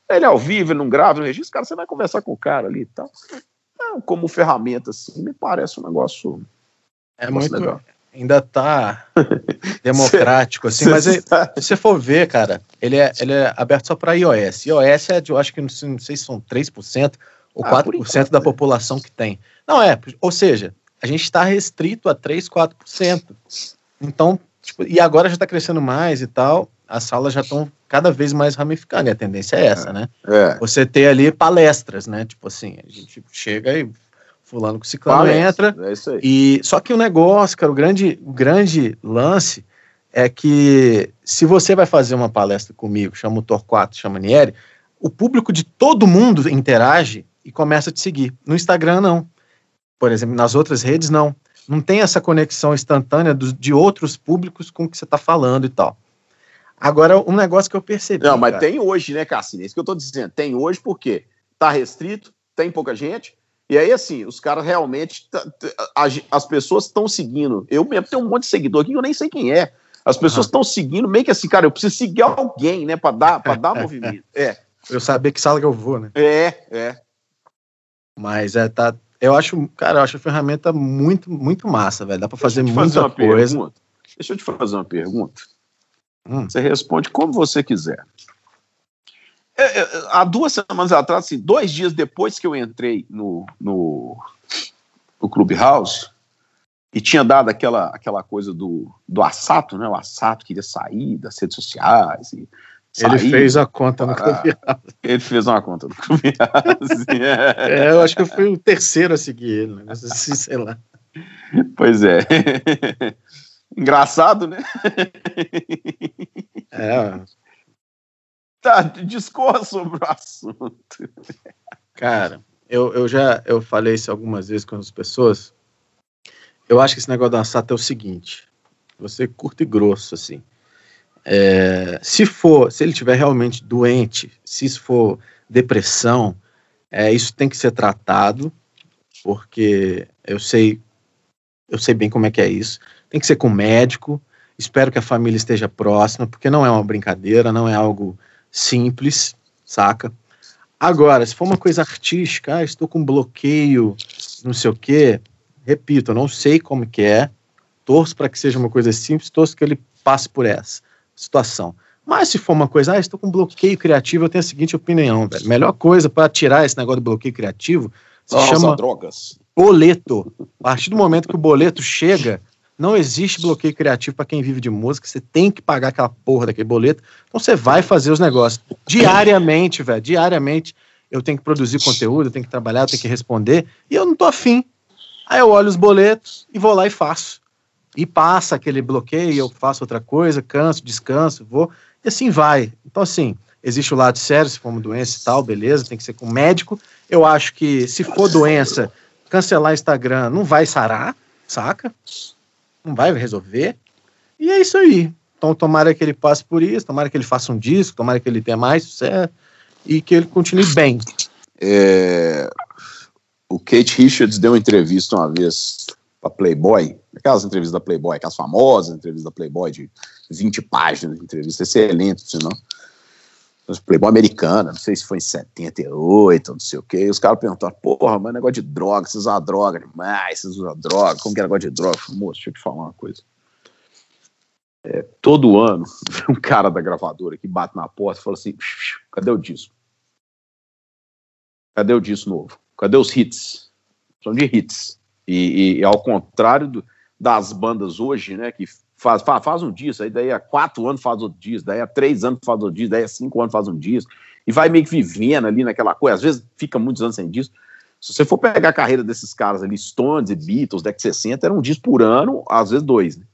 [SPEAKER 2] Ele é ao vivo, ele não grava, não registra, cara, você vai conversar com o cara ali e tal. É, como ferramenta, assim, me parece um negócio.
[SPEAKER 1] É muito. Legal. Ainda tá (laughs) democrático, assim, mas se você for ver, cara, ele é, ele é aberto só para iOS. iOS é, de, eu acho que não sei, não sei se são 3% ou ah, 4% enquanto, da né? população que tem. Não é, ou seja, a gente está restrito a 3, 4%. Então, tipo, e agora já está crescendo mais e tal, as salas já estão cada vez mais ramificando, e a tendência é essa, é, né? É. Você ter ali palestras, né? Tipo assim, a gente chega e fulano com ciclano Palestra, entra. É isso aí. E, só que o negócio, cara, o grande, o grande lance é que se você vai fazer uma palestra comigo, chama o Torquato, chama Nieri, o público de todo mundo interage e começa a te seguir. No Instagram, não. Por exemplo, nas outras redes, não. Não tem essa conexão instantânea do, de outros públicos com o que você está falando e tal. Agora, um negócio que eu percebi.
[SPEAKER 2] Não, mas cara, tem hoje, né, Cassino? É isso que eu estou dizendo. Tem hoje porque está restrito, tem pouca gente. E aí, assim, os caras realmente. As pessoas estão seguindo. Eu mesmo tenho um monte de seguidor aqui que eu nem sei quem é. As pessoas estão uhum. seguindo, meio que assim, cara, eu preciso seguir alguém, né, para dar, pra dar (laughs) movimento. É.
[SPEAKER 1] Eu saber que sala que eu vou, né?
[SPEAKER 2] É, é.
[SPEAKER 1] Mas é, tá. Eu acho, cara, eu acho a ferramenta muito, muito massa, velho. Dá para fazer muita fazer coisa.
[SPEAKER 2] Pergunta. Deixa eu te fazer uma pergunta. Hum. Você responde como você quiser. É, é, há duas semanas atrás, assim, dois dias depois que eu entrei no, no, no Clubhouse, e tinha dado aquela, aquela coisa do, do Assato, né? O Assato queria sair das redes sociais. E
[SPEAKER 1] ele fez a conta no Clubhouse. (laughs)
[SPEAKER 2] Ele fez uma conta no Clubhouse. (laughs)
[SPEAKER 1] é, eu acho que eu fui o terceiro a seguir ele, né? Assim, (laughs) sei lá.
[SPEAKER 2] Pois é. Engraçado, né?
[SPEAKER 1] É.
[SPEAKER 2] Tá, discorra sobre o assunto.
[SPEAKER 1] Cara, eu, eu já eu falei isso algumas vezes com as pessoas. Eu acho que esse negócio da SATA é o seguinte: você curto e grosso, assim. É, se for, se ele tiver realmente doente, se isso for depressão, é, isso tem que ser tratado, porque eu sei, eu sei bem como é que é isso tem que ser com médico. Espero que a família esteja próxima, porque não é uma brincadeira, não é algo simples, saca? Agora, se for uma coisa artística, ah, estou com bloqueio, não sei o quê, repito, eu não sei como que é, torço para que seja uma coisa simples, torço que ele passe por essa situação. Mas se for uma coisa, ah, estou com bloqueio criativo, eu tenho a seguinte opinião, velho. Melhor coisa para tirar esse negócio de bloqueio criativo se Nossa, chama
[SPEAKER 2] drogas.
[SPEAKER 1] boleto. A partir do momento que o boleto chega, não existe bloqueio criativo para quem vive de música. Você tem que pagar aquela porra daquele boleto. Então você vai fazer os negócios diariamente, velho. Diariamente eu tenho que produzir conteúdo, eu tenho que trabalhar, eu tenho que responder. E eu não tô afim. Aí eu olho os boletos e vou lá e faço. E passa aquele bloqueio, eu faço outra coisa, canso, descanso, vou. E assim vai. Então, assim, existe o lado sério, se for uma doença e tal, beleza, tem que ser com médico. Eu acho que se for doença, cancelar Instagram não vai sarar, saca? Não vai resolver. E é isso aí. Então, tomara que ele passe por isso, tomara que ele faça um disco, tomara que ele tenha mais sucesso e que ele continue bem.
[SPEAKER 2] É... O Kate Richards deu uma entrevista uma vez para Playboy, aquelas entrevistas da Playboy, aquelas famosas entrevistas da Playboy de 20 páginas entrevista, excelente, senão. Playboy americana, não sei se foi em 78, não sei o que. Os caras perguntaram, porra, mas negócio de droga, vocês usam droga demais, vocês usam droga, como que é negócio de droga? Falei, Moço, deixa eu te falar uma coisa. É, todo ano, (laughs) um cara da gravadora que bate na porta e fala assim: cadê o disco? Cadê o disco novo? Cadê os hits? São de hits. E, e ao contrário do, das bandas hoje, né, que faz, faz, faz um disco, aí daí há quatro anos faz outro disco, daí há três anos faz outro disco, daí há cinco anos faz um disco, e vai meio que vivendo ali naquela coisa, às vezes fica muitos anos sem disco. Se você for pegar a carreira desses caras ali, Stones e Beatles, década 60, era um disco por ano, às vezes dois, né?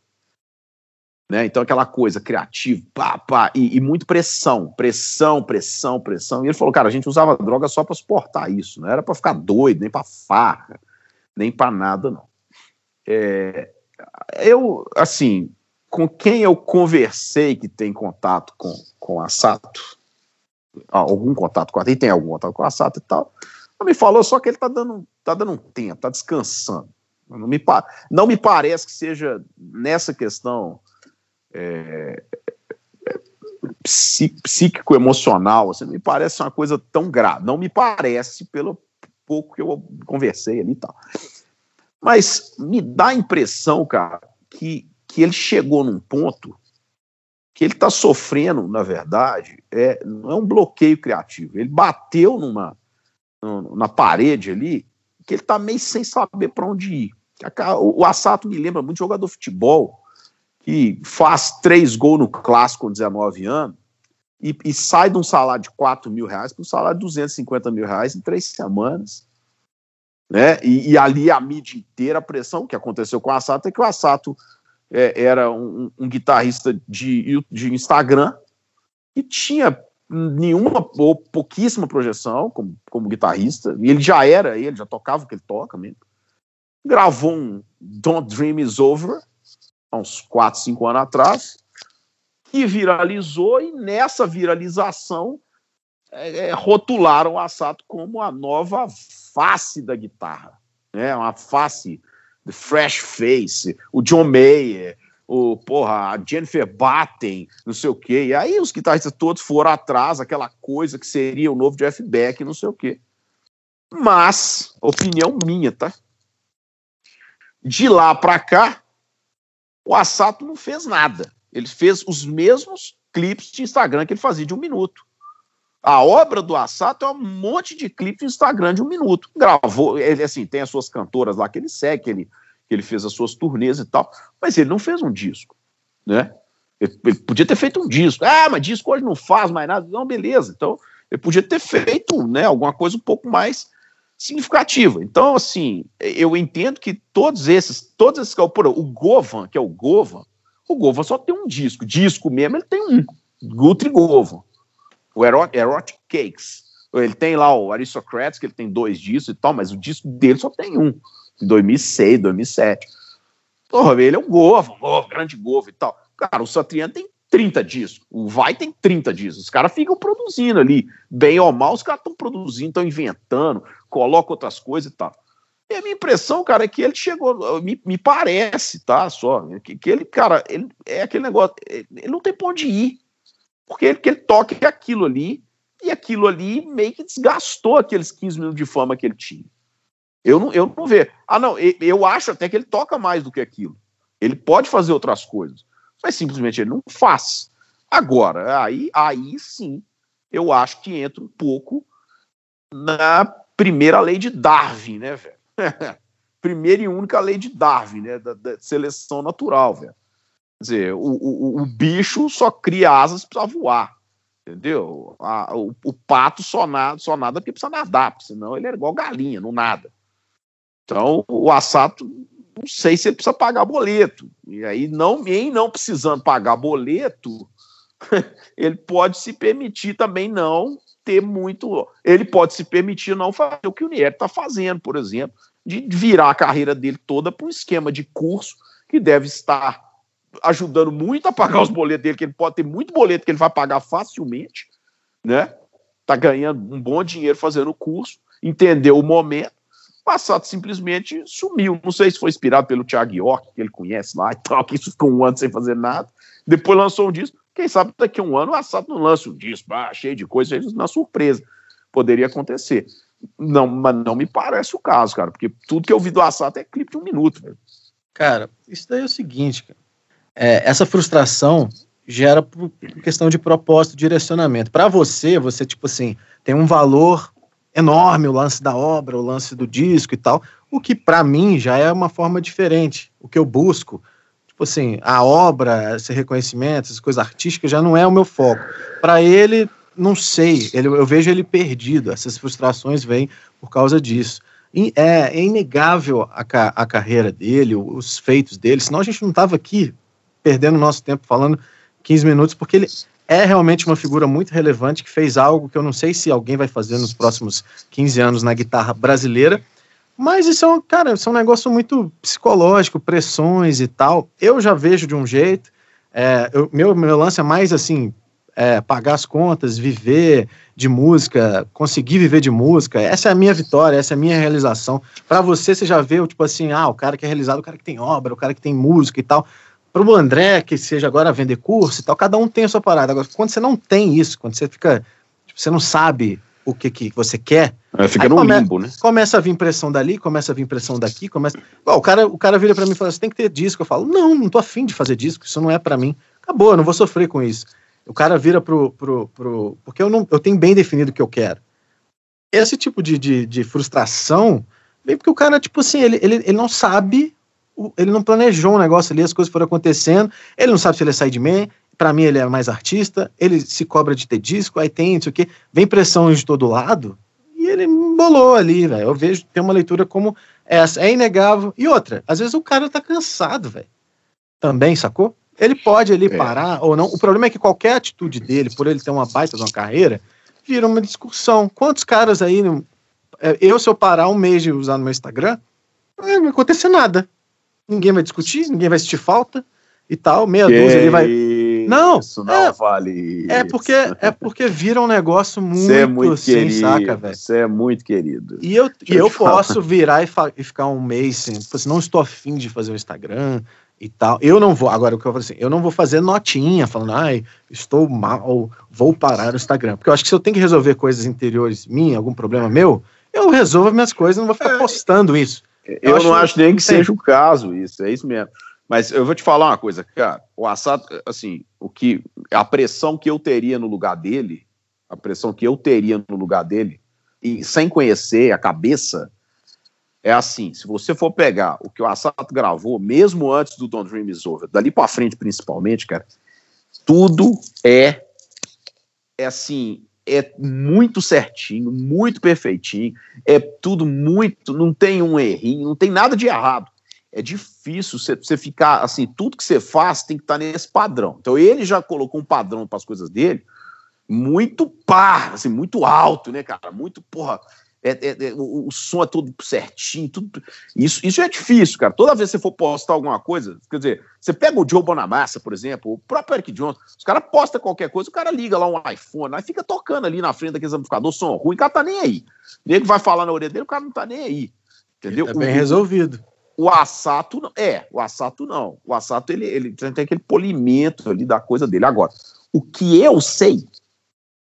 [SPEAKER 2] Né? Então, aquela coisa criativa, pá, pá, e, e, muito pressão, pressão, pressão, pressão. E ele falou, cara, a gente usava droga só para suportar isso, não era para ficar doido, nem para farra, nem para nada, não. É, eu, assim, com quem eu conversei que tem contato com, com a Sato, algum contato com a, e tem algum contato com a Sato e tal, me falou só que ele tá dando, tá dando um tempo, tá descansando. Não me, não me parece que seja nessa questão é, psíquico-emocional, assim, me parece uma coisa tão grave. Não me parece, pelo pouco que eu conversei ali e tal. Mas me dá a impressão, cara, que, que ele chegou num ponto que ele está sofrendo, na verdade, é, não é um bloqueio criativo. Ele bateu numa, na parede ali, que ele está meio sem saber para onde ir. O, Assato me lembra muito de jogador de futebol que faz três gols no clássico com 19 anos e, e sai de um salário de 4 mil reais para um salário de 250 mil reais em três semanas. Né? E, e, ali a mídia inteira, a pressão que aconteceu com o Assato é que o Assato é, era um, um, guitarrista de, de Instagram e tinha nenhuma ou pouquíssima projeção como, como guitarrista, e ele já era, ele já tocava o que ele toca mesmo. Gravou um Don't Dream Is Over, há uns 4, 5 anos atrás, que viralizou, e nessa viralização é, é, rotularam o Assato como a nova face da guitarra, né? uma face de fresh face, o John Mayer, o, porra, a Jennifer Batten, não sei o quê. E aí os guitarristas todos foram atrás, aquela coisa que seria o novo Jeff Beck, não sei o quê. Mas, opinião minha, tá? De lá para cá, o Assato não fez nada. Ele fez os mesmos clipes de Instagram que ele fazia de um minuto. A obra do Assato é um monte de clipe de Instagram de um minuto. Gravou, ele assim, tem as suas cantoras lá que ele segue, que ele, que ele fez as suas turnês e tal, mas ele não fez um disco, né? Ele, ele, podia ter feito um disco. Ah, mas disco hoje não faz mais nada. Não, beleza. Então, ele podia ter feito né, alguma coisa um pouco mais significativa. Então, assim, eu entendo que todos esses, todos esses, por o Govan, que é o Govan, o Govan só tem um disco. Disco mesmo, ele tem um. Guthrie Govan. O Erotic Cakes. Ele tem lá o Aristocrats, que ele tem dois discos e tal, mas o disco dele só tem um. De 2006, 2007. Porra, ele é um Govan, oh, grande Govan e tal. Cara, o Satriano tem 30 discos. O Vai tem 30 discos. Os caras ficam produzindo ali. Bem ou mal, os caras estão produzindo, estão inventando, colocam outras coisas e tal. E a minha impressão, cara, é que ele chegou, me, me parece, tá? Só, que, que, ele, cara, ele é aquele negócio, ele não tem pra onde ir. Porque ele, que ele toca aquilo ali, e aquilo ali meio que desgastou aqueles 15 minutos de fama que ele tinha. Eu não, eu não vejo. Ah, não, eu acho até que ele toca mais do que aquilo. Ele pode fazer outras coisas mas simplesmente ele não faz. Agora, aí, aí sim, eu acho que entra um pouco na primeira lei de Darwin, né, velho? (laughs) primeira e única lei de Darwin, né, da, da seleção natural, velho. Dizer, o, o, o, bicho só cria asas para voar, entendeu? A, o, o, pato só nada, só nada porque precisa nadar, senão ele é igual galinha, não nada. Então, o assato não sei se ele precisa pagar boleto. E aí, não, em não precisando pagar boleto, (laughs) ele pode se permitir também não ter muito. Ele pode se permitir não fazer o que o Nier está fazendo, por exemplo, de virar a carreira dele toda para um esquema de curso que deve estar ajudando muito a pagar os boletos dele, que ele pode ter muito boleto que ele vai pagar facilmente, né? Tá ganhando um bom dinheiro fazendo o curso, entendeu o momento Passado simplesmente sumiu. Não sei se foi inspirado pelo Thiago York, que ele conhece lá e tal, que isso ficou um ano sem fazer nada. Depois lançou um disco. Quem sabe daqui a um ano o Assato não lança um disco, ah, cheio de coisa, na surpresa. Poderia acontecer. Não, mas não me parece o caso, cara, porque tudo que eu vi do Assato é clipe de um minuto, velho.
[SPEAKER 1] Cara, isso daí é o seguinte, cara. É, essa frustração gera por questão de propósito, direcionamento. Para você, você, tipo assim, tem um valor enorme o lance da obra, o lance do disco e tal, o que para mim já é uma forma diferente. O que eu busco, tipo assim, a obra, esse reconhecimento, essas coisas artísticas já não é o meu foco. Para ele, não sei, ele, eu vejo ele perdido, essas frustrações vêm por causa disso. É, é inegável a, a carreira dele, os feitos dele, senão a gente não tava aqui perdendo nosso tempo falando 15 minutos, porque ele é realmente uma figura muito relevante que fez algo que eu não sei se alguém vai fazer nos próximos 15 anos na guitarra brasileira. Mas isso é um, cara, isso é um negócio muito psicológico, pressões e tal. Eu já vejo de um jeito. É, eu, meu, meu lance é mais assim: é, pagar as contas, viver de música, conseguir viver de música. Essa é a minha vitória, essa é a minha realização. Para você, você já vê, tipo assim, ah, o cara que é realizado, o cara que tem obra, o cara que tem música e tal para o André, que seja agora vender curso e tal, cada um tem a sua parada. Agora, quando você não tem isso, quando você fica. Tipo, você não sabe o que, que você quer.
[SPEAKER 2] É, fica no come, limbo, né?
[SPEAKER 1] Começa a vir pressão dali, começa a vir pressão daqui, começa. Bom, o, cara, o cara vira para mim e fala: você tem que ter disco. Eu falo: não, não tô afim de fazer disco, isso não é para mim. Acabou, eu não vou sofrer com isso. O cara vira pro. pro, pro porque eu, não, eu tenho bem definido o que eu quero. Esse tipo de, de, de frustração vem porque o cara, tipo assim, ele, ele, ele não sabe ele não planejou um negócio ali, as coisas foram acontecendo, ele não sabe se ele é sideman, para mim ele é mais artista, ele se cobra de ter disco, aí tem isso aqui, vem pressão de todo lado, e ele embolou ali, velho. Eu vejo, tem uma leitura como essa, é inegável. E outra, às vezes o cara tá cansado, velho. Também, sacou? Ele pode ali é. parar ou não. O problema é que qualquer atitude dele, por ele ter uma baita de uma carreira, vira uma discussão. Quantos caras aí. É, eu, se eu parar um mês de usar no meu Instagram, não vai acontecer nada ninguém vai discutir, ninguém vai sentir falta e tal, meia que dúzia ele vai. Não,
[SPEAKER 2] isso não é, vale.
[SPEAKER 1] É porque é porque vira um negócio muito, Você é muito assim, querido, saca, velho.
[SPEAKER 2] Você é muito querido.
[SPEAKER 1] E eu, e eu posso virar e, e, ficar um mês assim, tipo assim, não estou afim de fazer o Instagram e tal. Eu não vou, agora o que eu falo assim, eu não vou fazer notinha falando, ai, estou mal, vou parar o Instagram. Porque eu acho que se eu tenho que resolver coisas interiores minhas, algum problema meu, eu resolvo minhas coisas, não vou ficar é. postando isso.
[SPEAKER 2] Eu, eu não acho nem que seja o caso isso, é isso mesmo. Mas eu vou te falar uma coisa, cara. O Assad, assim, o que a pressão que eu teria no lugar dele, a pressão que eu teria no lugar dele, e sem conhecer a cabeça, é assim: se você for pegar o que o Assad gravou, mesmo antes do Don't Dream Is Over, dali para frente principalmente, cara, tudo é, é assim, é muito certinho, muito perfeitinho, é tudo muito, não tem um errinho, não tem nada de errado. É difícil você ficar assim, tudo que você faz tem que estar tá nesse padrão. Então ele já colocou um padrão para as coisas dele muito par, assim, muito alto, né, cara? Muito, porra, é, é, é, o, o, som é todo certinho, tudo. Isso, isso é difícil, cara. Toda vez que você for postar alguma coisa, quer dizer, você pega o Joe Bonamassa, por exemplo, o próprio Eric Jones, os caras postam qualquer coisa, o cara liga lá um iPhone, aí fica tocando ali na frente daqueles amplificadores, som ruim, o cara tá nem aí. O nego vai falar na orelha dele, o cara não tá nem aí. Entendeu?
[SPEAKER 1] É bem o, resolvido.
[SPEAKER 2] O Assato não. É, o Assato não. O Assato, ele, ele tem aquele polimento ali da coisa dele. Agora, o que eu sei,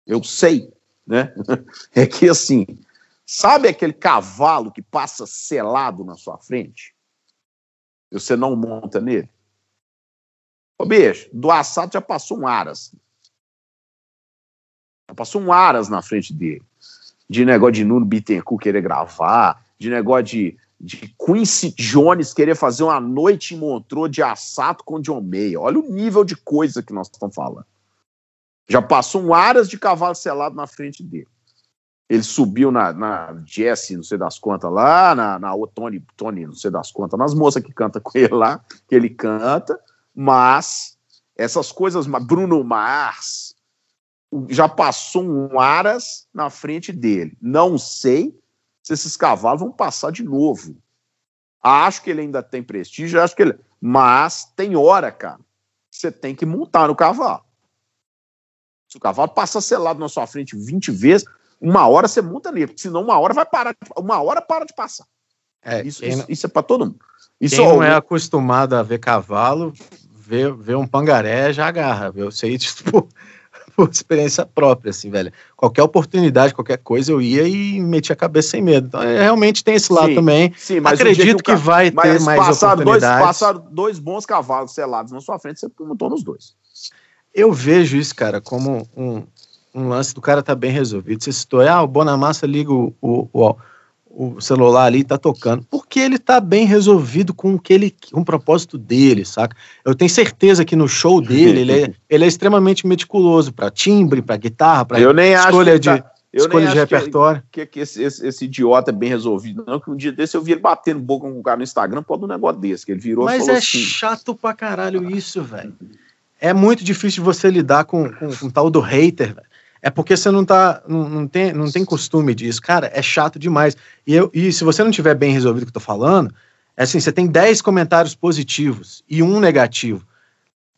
[SPEAKER 2] eu sei, né? (laughs) É que assim Sabe aquele cavalo que passa selado na sua frente? E você não monta nele? Ô, bicho, do assado já passou um aras. Já passou um aras na frente dele. De negócio de Nuno Bittencourt querer gravar, de negócio de, de Quincy Jones querer fazer uma noite em Montreux de assato com John Mayer. Olha o nível de coisa que nós estamos falando. Já passou um aras de cavalo selado na frente dele. Ele subiu na, na Jesse, não sei das contas lá, na, na Tony, Tony, não sei das contas, nas moças que canta com ele lá, que ele canta, mas essas coisas, Bruno Mars, já passou um Aras na frente dele. Não sei se esses cavalos vão passar de novo. Acho que ele ainda tem prestígio, acho que ele. Mas tem hora, cara. Você tem que montar no cavalo. Se o cavalo passa selado na sua frente 20 vezes, uma hora você monta nele, porque senão uma hora vai parar, uma hora para de passar. É, isso, isso, isso, é para todo mundo. Isso
[SPEAKER 1] quem não é acostumado a ver cavalo, ver, ver um pangaré já agarra. Eu sei disso por, por experiência própria, assim, velho. Qualquer oportunidade, qualquer coisa, eu ia e metia a cabeça sem medo. Então, é, realmente tem esse lado sim, também. Sim, mas Acredito que, que, vai ter mais passaram oportunidades.
[SPEAKER 2] Dois, passaram dois bons cavalos selados na sua frente, você montou nos dois.
[SPEAKER 1] Eu vejo isso, cara, como um, um lance do cara tá bem resolvido. Você citou, ah, o Bonamassa liga o, o, o, celular ali e tá tocando. Porque ele tá bem resolvido com o que ele, com o propósito dele, saca? Eu tenho certeza que no show dele ele é, (laughs) ele é extremamente meticuloso para timbre, para guitarra, para
[SPEAKER 2] escolha de. Tá, Eu
[SPEAKER 1] Escolha de repertório.
[SPEAKER 2] Que, que, que esse, esse, esse, idiota é bem resolvido, não. Que um dia desse eu vi ele batendo boca com um cara no Instagram por um negócio desse, que ele virou
[SPEAKER 1] Mas
[SPEAKER 2] é
[SPEAKER 1] assim, chato pra caralho isso, velho. É muito difícil você lidar com, com, com tal do hater, velho. É porque você não tá. Não, não, tem, não tem costume disso. Cara, é chato demais. E, eu, e se você não tiver bem resolvido o que eu tô falando, é assim, você tem 10 comentários positivos e um negativo.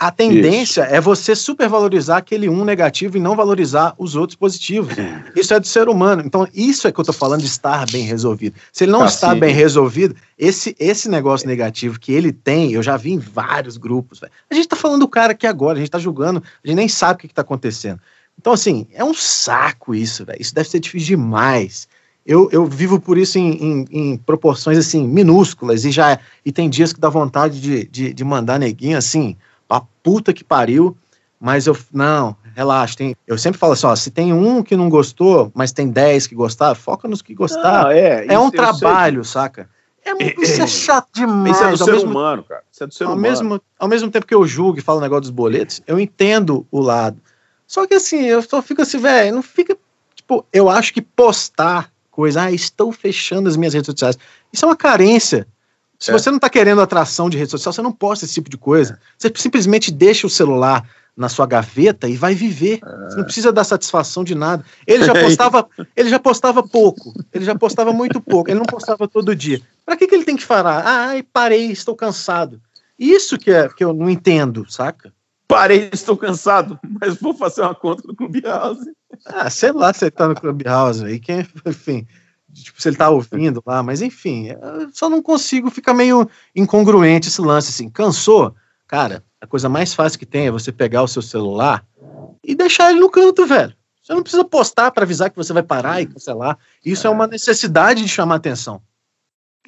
[SPEAKER 1] A tendência Isso. é você supervalorizar aquele um negativo e não valorizar os outros positivos. Isso é do ser humano. Então, isso é que eu estou falando de estar bem resolvido. Se ele não tá está sim. bem resolvido, esse, esse negócio negativo que ele tem, eu já vi em vários grupos. Véio. A gente está falando do cara aqui agora, a gente está julgando, a gente nem sabe o que está acontecendo. Então, assim, é um saco isso, velho. Isso deve ser difícil demais. Eu, eu vivo por isso em, em, em, proporções, assim, minúsculas, e já e tem dias que dá vontade de, de, de mandar neguinho, assim, a puta que pariu, mas eu, não, relaxa, tem, eu sempre falo assim, ó, se tem um que não gostou, mas tem dez que gostaram, foca nos que gostaram. é, é um trabalho, saca? É, isso é chato demais.
[SPEAKER 2] Isso é do ser mesmo, humano, cara. Isso é do ser
[SPEAKER 1] ao
[SPEAKER 2] humano.
[SPEAKER 1] Mesmo, ao mesmo tempo que eu julgo e falo o negócio dos boletos, eu entendo o lado. Só que assim, eu só fico assim, velho, não fica. Tipo, eu acho que postar coisa, ah, estou fechando as minhas redes sociais. Isso é uma carência. Se é. você não está querendo atração de rede social, você não posta esse tipo de coisa. Você simplesmente deixa o celular na sua gaveta e vai viver. É. Você não precisa dar satisfação de nada. Ele já (laughs) postava, ele já postava pouco. Ele já postava muito pouco. Ele não postava todo dia. Para que, que ele tem que falar? Ah, parei, estou cansado. Isso que é que eu não entendo, saca?
[SPEAKER 2] Parei, estou cansado, (laughs) mas vou fazer uma conta no Clubhouse.
[SPEAKER 1] Ah, sei lá se você tá no Clubhouse aí, quem, (laughs) enfim, tipo, se ele tá ouvindo lá, mas enfim, só não consigo, fica meio incongruente esse lance, assim, cansou? Cara, a coisa mais fácil que tem é você pegar o seu celular e deixar ele no canto, velho. Você não precisa postar para avisar que você vai parar e cancelar. Isso é. é uma necessidade de chamar atenção.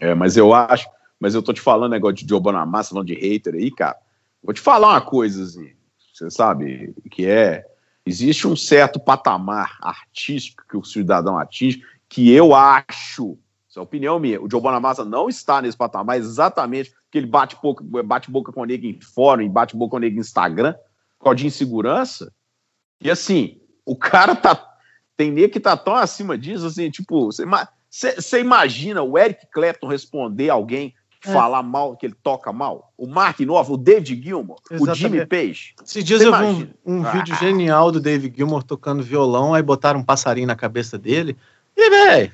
[SPEAKER 2] É, mas eu acho, mas eu tô te falando negócio de Joe Bonamassa, falando de hater aí, cara. Vou te falar uma coisa, assim, você sabe, que é, existe um certo patamar artístico que o cidadão atinge, que eu acho, essa é opinião minha, o Joe Bonamassa não está nesse patamar exatamente porque ele bate boca, bate boca com o nego em fórum, bate boca com o nego em Instagram, por de insegurança. E assim, o cara tá. Tem nego que tá tão acima disso, assim, tipo, você imagina o Eric Clapton responder alguém é. falar mal, que ele toca mal? O Mark Nova, o David Gilmour, Exatamente. o Jimmy Page.
[SPEAKER 1] Esses dias eu vi um, um ah. vídeo genial do David Gilmour tocando violão, aí botaram um passarinho na cabeça dele. E, velho,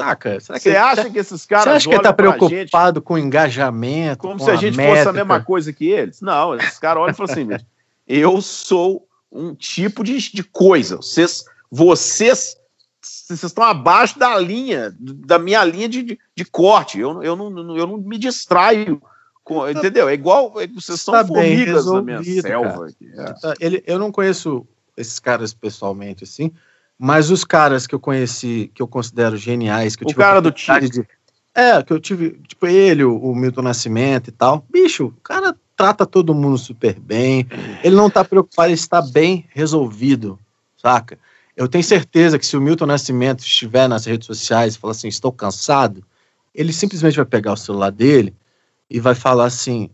[SPEAKER 1] saca?
[SPEAKER 2] Você acha tá, que esses caras. Você
[SPEAKER 1] acha que ele tá preocupado gente, com engajamento?
[SPEAKER 2] Como se a, a gente métrica. fosse a mesma coisa que eles? Não, esses caras olham e falam assim: (laughs) eu sou um tipo de, de coisa. Vocês, vocês, vocês estão abaixo da linha, da minha linha de, de, de corte. Eu, eu, não, eu não me distraio. Com, entendeu? É igual. É, vocês são tá formigas na minha selva.
[SPEAKER 1] É. Ele, eu não conheço esses caras pessoalmente, assim. Mas os caras que eu conheci, que eu considero geniais, que eu
[SPEAKER 2] o tive. Cara do time. De,
[SPEAKER 1] é, que eu tive, tipo, ele, o, o, Milton Nascimento e tal. Bicho, o cara trata todo mundo super bem. Ele não tá preocupado, ele está bem resolvido, saca? Eu tenho certeza que se o Milton Nascimento estiver nas redes sociais e falar assim, estou cansado, ele simplesmente vai pegar o celular dele e vai falar assim,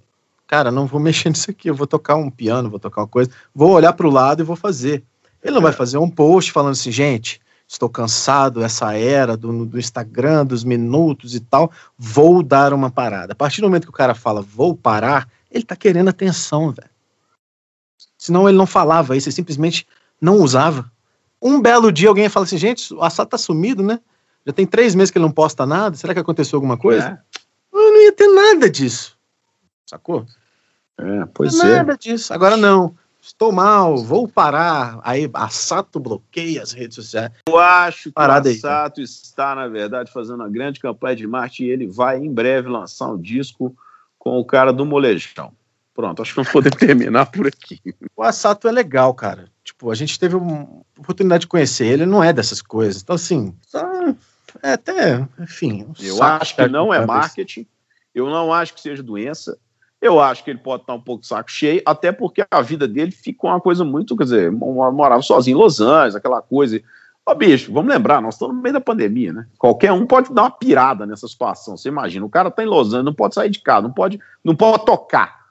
[SPEAKER 1] cara, não vou (laughs) mexer nisso aqui, eu vou tocar um piano, vou tocar uma coisa, vou olhar para o lado e vou fazer. Ele não vai fazer um post falando assim, gente, estou cansado essa era do, do Instagram, dos minutos e tal, vou dar uma parada. A partir do momento que o cara fala vou parar, ele tá querendo atenção, velho. Senão ele não falava isso, ele simplesmente não usava. Um belo dia alguém fala assim, gente, o Assad tá sumido, né? Já tem três meses que ele não posta nada, será que aconteceu alguma coisa? É. Não ia ter nada disso. Sacou?
[SPEAKER 2] É, pois não é.
[SPEAKER 1] Nada disso. Agora não estou mal, vou parar. Aí a Sato bloqueia as redes sociais.
[SPEAKER 2] Eu acho que a Sato está, na verdade, fazendo uma grande campanha de marketing e ele vai em breve lançar um disco com o cara do Molejão. Pronto, acho que vamos poder (laughs) terminar por aqui.
[SPEAKER 1] O Asato é legal, cara. Tipo, a gente teve uma oportunidade de conhecer ele, não é dessas coisas. Então, assim, é até, enfim.
[SPEAKER 2] Um eu acho que não é marketing, eu não acho que seja doença, eu acho que ele pode estar um pouco saco cheio, até porque a vida dele ficou uma coisa muito, quer dizer, morava sozinho em Los Angeles, aquela coisa. Ó, bicho, vamos lembrar, nós estamos no meio da pandemia, né? Qualquer um pode dar uma pirada nessa situação. Você imagina, o cara tá em Los Angeles, não pode sair de casa, não pode, não pode tocar.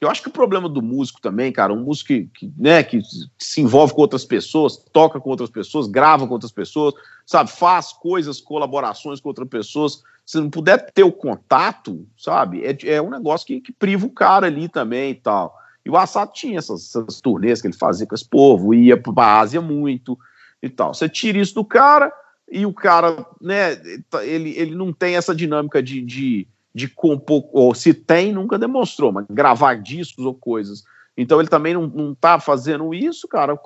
[SPEAKER 2] Eu acho que o problema do músico também, cara, um músico que, que, né, que se envolve com outras pessoas, toca com outras pessoas, grava com outras pessoas, sabe, faz coisas, colaborações com outras pessoas, se não puder ter o contato, sabe, é, é um negócio que, que priva o cara ali também e tal. E o Assad tinha essas, essas turnês que ele fazia com esse povo, ia para a Ásia muito e tal. Você tira isso do cara e o cara, né, ele, ele não tem essa dinâmica de, de de compor, ou se tem, nunca demonstrou, mas gravar discos ou coisas. Então ele também não, não tá fazendo isso, cara.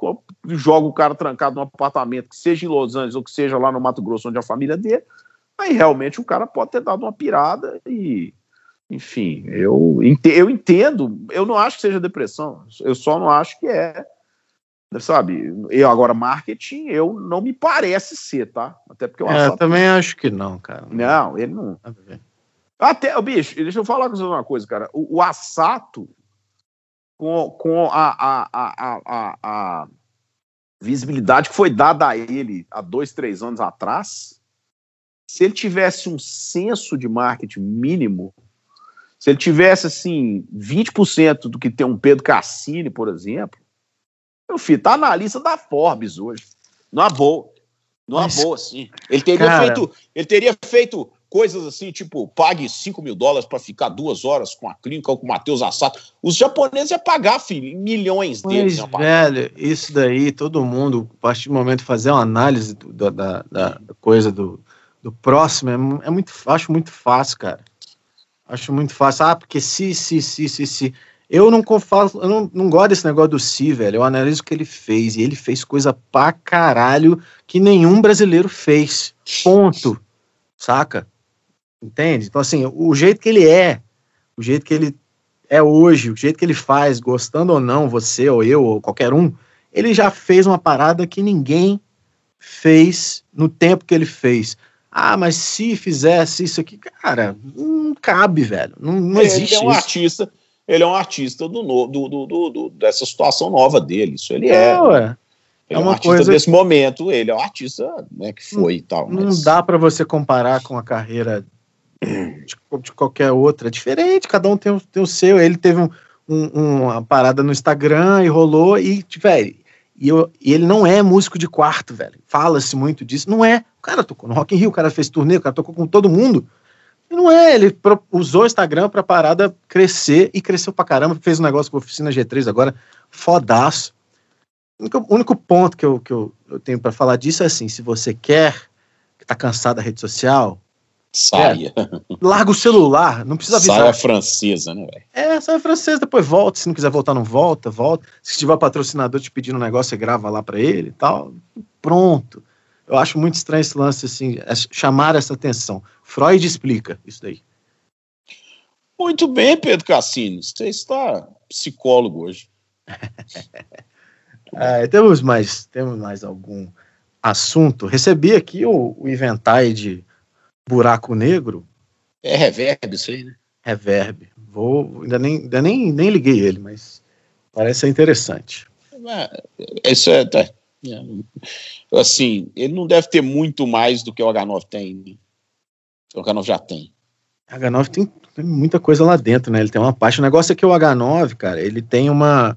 [SPEAKER 2] Joga o cara trancado num apartamento, que seja em Los Angeles ou que seja lá no Mato Grosso, onde é a família dele. Aí realmente o cara pode ter dado uma pirada e. Enfim, eu, eu entendo, eu não acho que seja depressão, eu só não acho que é sabe? Eu agora marketing, eu não me parece ser, tá?
[SPEAKER 1] Até porque eu é, também acho que não, cara.
[SPEAKER 2] Não, ele não. Até, bicho, deixa eu falar com você uma coisa, cara. O, o Assato, com, com a, a, a, a, a visibilidade que foi dada a ele há dois, três anos atrás, se ele tivesse um senso de marketing mínimo, se ele tivesse, assim, 20% do que tem um Pedro Cassini, por exemplo, meu filho, tá na lista da Forbes hoje. Numa boa. Numa Mas, boa, sim. Ele teria cara... feito. Ele teria feito coisas assim, tipo, pague 5 mil dólares para ficar duas horas com a clínica ou com o Matheus Assato. Os japoneses iam pagar, filho, milhões deles.
[SPEAKER 1] Mas, velho, isso daí, todo mundo, a partir do momento de fazer uma análise do, da, da, da, coisa do, do próximo, é, é, muito, acho muito fácil, cara. Acho muito fácil. Ah, porque se, se, se, se, se. Eu não faço, eu não, não gosto desse negócio do si, velho. Eu analiso o que ele fez. E ele fez coisa pra caralho que nenhum brasileiro fez. Ponto. Saca? Entende? Então, assim, o jeito que ele é, o jeito que ele é hoje, o jeito que ele faz, gostando ou não, você ou eu ou qualquer um, ele já fez uma parada que ninguém fez no tempo que ele fez. Ah, mas se fizesse isso aqui, cara, não cabe, velho. Não, não
[SPEAKER 2] ele
[SPEAKER 1] existe.
[SPEAKER 2] Ele é um isso. artista, ele é um artista do, do, do, do, dessa situação nova dele. Isso ele é. é ué. Ele é, uma é um artista coisa... desse momento, ele é um artista né, que foi não, e tal.
[SPEAKER 1] Mas... Não dá para você comparar com a carreira de, qualquer outra. É diferente, cada um tem, tem o seu. Ele teve um, um, uma parada no Instagram e rolou, e, velho, e, eu, e ele não é músico de quarto, velho. Fala-se muito disso. Não é. O cara tocou no Rock in Rio, o cara fez turnê, o cara tocou com todo mundo. E não é, ele pro, usou o Instagram pra parada crescer e cresceu pra caramba. Fez um negócio com a Oficina G3 agora, fodaço. O único, o único ponto que eu, que eu, eu tenho para falar disso é assim: se você quer, que tá cansado da rede social,
[SPEAKER 2] Saia.
[SPEAKER 1] É, (laughs) larga o celular, não precisa avisar.
[SPEAKER 2] Saia francesa, né, velho?
[SPEAKER 1] É, saia francesa, depois volta. Se não quiser voltar, não volta, volta. Se tiver patrocinador te pedindo um negócio, você grava lá para ele e tal. Pronto. Eu acho muito estranho esse lance, assim, é chamar essa atenção. Freud explica isso daí.
[SPEAKER 2] Muito bem, Pedro Cassini. Você está psicólogo hoje. (laughs)
[SPEAKER 1] é, temos mais, temos mais algum assunto. Recebi aqui o, o inventário de buraco negro.
[SPEAKER 2] É reverb isso aí, né?
[SPEAKER 1] Reverb. Vou, ainda nem, ainda nem, nem liguei ele, mas parece ser interessante.
[SPEAKER 2] É, isso é, tá, é, assim, ele não deve ter muito mais do que o H9 tem. Né? O H9 já tem.
[SPEAKER 1] O H9 tem, tem, muita coisa lá dentro, né? Ele tem uma parte. O negócio é que o H9, cara, ele tem uma.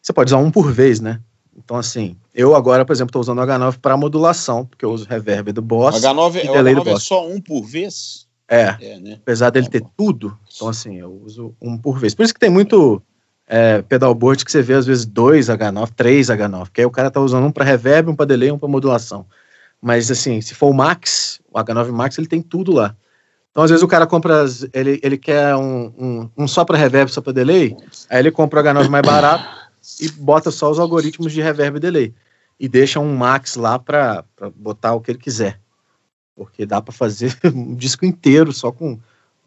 [SPEAKER 1] Você pode usar um por vez, né? Então, assim, eu agora, por exemplo, estou usando o H9 para modulação, porque eu uso reverb do Boss.
[SPEAKER 2] O H9, o H9 é só um por vez?
[SPEAKER 1] É, é né? apesar dele ter tudo, então assim, eu uso um por vez. Por isso que tem muito é, pedalboard que você vê às vezes dois H9, três H9, que aí o cara tá usando um para reverb, um para delay, um para modulação. Mas assim, se for o Max, o H9 Max, ele tem tudo lá. Então, às vezes, o cara compra, ele, ele quer um, um, um só para reverb, só para delay, aí ele compra o H9 mais barato e bota só os algoritmos de reverb e delay e deixa um max lá para botar o que ele quiser. Porque dá para fazer (laughs) um disco inteiro só com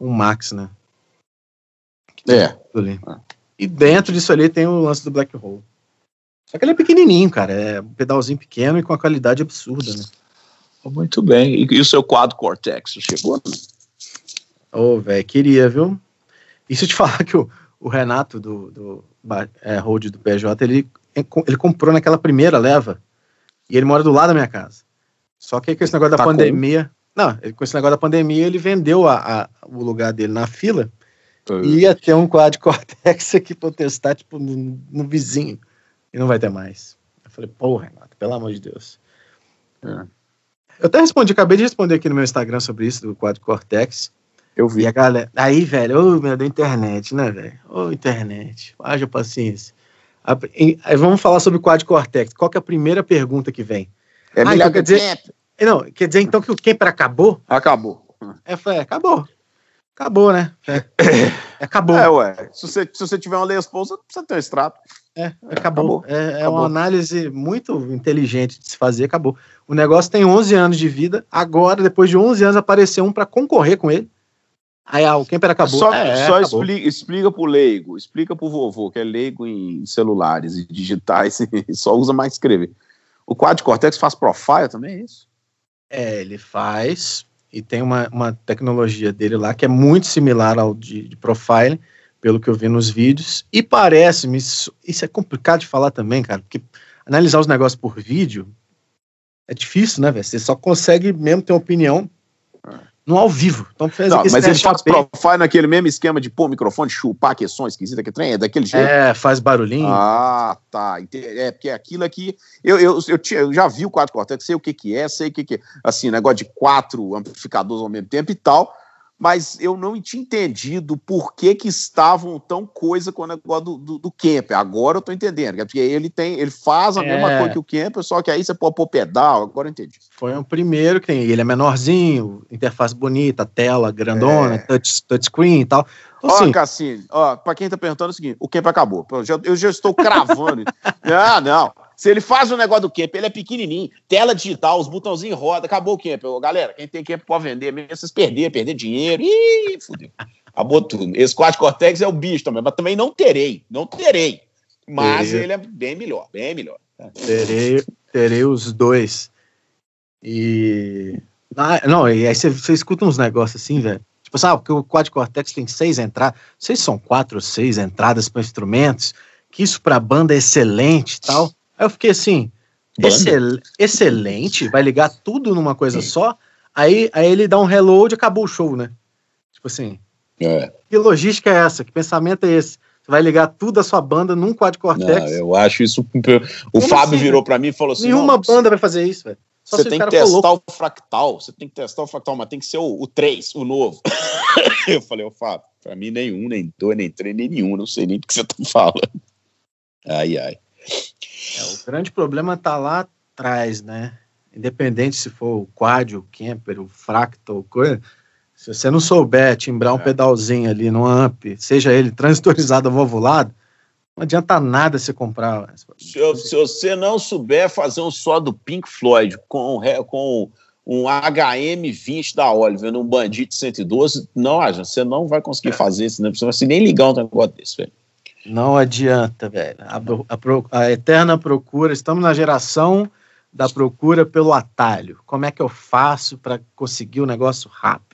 [SPEAKER 1] um max, né?
[SPEAKER 2] É.
[SPEAKER 1] E dentro disso ali tem o lance do Black Hole. Só que ele é pequenininho, cara. É um pedalzinho pequeno e com a qualidade absurda, né?
[SPEAKER 2] Muito bem. E, e o seu quadro Cortex chegou?
[SPEAKER 1] Ô, oh, velho, queria, viu? E se eu te (laughs) falar que o, o Renato do, do é, Hold do PJ, ele ele comprou naquela primeira leva e ele mora do lado da minha casa. Só que com esse negócio da tá pandemia. Com... Não, com esse negócio da pandemia, ele vendeu a, a, o lugar dele na fila Uh. Ia ter um quad cortex (laughs) aqui pra eu testar, tipo, no, no, vizinho. E não vai ter mais. Eu falei, pô, Renato, pelo amor de Deus. É. Eu até respondi, acabei de responder aqui no meu Instagram sobre isso, do quad cortex.
[SPEAKER 2] Eu vi.
[SPEAKER 1] E a galera. Aí, velho, ô, meu, da internet, né, velho? Ô, internet, haja paciência. Aí vamos falar sobre o quad cortex. Qual que é a primeira pergunta que vem?
[SPEAKER 2] É ah, melhor então, quer dizer,
[SPEAKER 1] Não, quer dizer então que o Kemper acabou?
[SPEAKER 2] Acabou.
[SPEAKER 1] É, foi, acabou. Acabou, né? É. (coughs) Acabou.
[SPEAKER 2] É, ué. Se você, se você tiver uma Les Paul, você precisa ter um extrato.
[SPEAKER 1] É, acabou. acabou. É, é uma análise muito inteligente de se fazer, acabou. O negócio tem 11 anos de vida, agora, depois de 11 anos, apareceu um para concorrer com ele. Aí ah, o Kemper acabou.
[SPEAKER 2] Só, é, só acabou. Explica, explica pro leigo, explica pro vovô, que é leigo em celulares e digitais e (laughs) só usa mais escrever. O Quad Cortex faz profile também, é isso?
[SPEAKER 1] É, ele faz, e tem uma, uma tecnologia dele lá que é muito similar ao de, de profile, pelo que eu vi nos vídeos, e parece-me, isso, isso é complicado de falar também, cara, porque analisar os negócios por vídeo é difícil, né, velho? Você só consegue mesmo ter uma opinião no ao vivo. Então
[SPEAKER 2] fez não, mas ele faz profile naquele mesmo esquema de pôr microfone, chupar que som esquisita que trem, é daquele jeito?
[SPEAKER 1] É, faz barulhinho.
[SPEAKER 2] Ah, tá. É, porque aquilo aqui. Eu, eu, eu, eu já vi o 4 Cortex, sei o que, que é, sei o que, que é. Assim, negócio de quatro amplificadores ao mesmo tempo e tal mas eu não tinha entendido por que, que estavam tão coisa com o negócio do, do, do Kemper. Agora eu tô entendendo, porque ele tem, ele faz a é. mesma coisa que o Kemper, só que aí você pode pôr pedal, agora eu entendi.
[SPEAKER 1] Foi o primeiro que tem, ele é menorzinho, interface bonita, tela grandona, é. touch, touchscreen e tal.
[SPEAKER 2] Então, ó, assim, Cassini, ó, pra quem tá perguntando é o seguinte, o Kemper acabou. Eu já, eu já estou cravando. (laughs) ah, não. Se ele faz o um negócio do Camp, ele é pequenininho, tela digital, os botãozinhos roda, acabou o Camp. Galera, quem tem Camp pode vender, mesmo vocês perder, perder dinheiro, ih, fudeu. Acabou tudo. Esse Quad Cortex é o bicho também, mas também não terei, não terei. Mas terei. ele é bem melhor, bem melhor.
[SPEAKER 1] Terei, terei os dois. E. Ah, não, e aí você, você escuta uns negócios assim, velho. Tipo ah, porque o Quad Cortex tem seis entradas. Vocês são quatro ou seis entradas para instrumentos, que isso para banda é excelente e tal. Aí eu fiquei assim, excel, excelente, vai ligar tudo numa coisa só. Aí, aí ele dá um reload e acabou o show, né? Tipo assim. É. Que logística é essa? Que pensamento é esse? Você vai ligar tudo a sua banda num quad cortex?
[SPEAKER 2] eu acho isso. O Como Fábio assim, virou para mim e falou assim:
[SPEAKER 1] Nenhuma banda vai fazer isso, velho.
[SPEAKER 2] você tem que testar o fractal, você tem que testar o fractal, mas tem que ser o, o 3, o novo. (laughs) eu falei, ô Fábio, pra mim nenhum, nem dois, nem três, nem nenhum, não sei nem do que você tá falando. Ai, ai.
[SPEAKER 1] É, o grande problema está lá atrás, né? Independente se for o quad, o camper, o fractal, coisa, se você não souber timbrar um é. pedalzinho ali no amp, seja ele (laughs) transistorizado ou valvulado, não adianta nada você comprar.
[SPEAKER 2] Se, se, você não souber fazer um só do Pink Floyd com, com um HM20 da Oliver num Bandit 112, não, você não vai conseguir é. fazer isso, né? Você vai nem ligar um negócio desse, velho.
[SPEAKER 1] Não adianta, velho. A, a, a, eterna procura, estamos na geração da procura pelo atalho. Como é que eu faço para conseguir o um negócio rápido?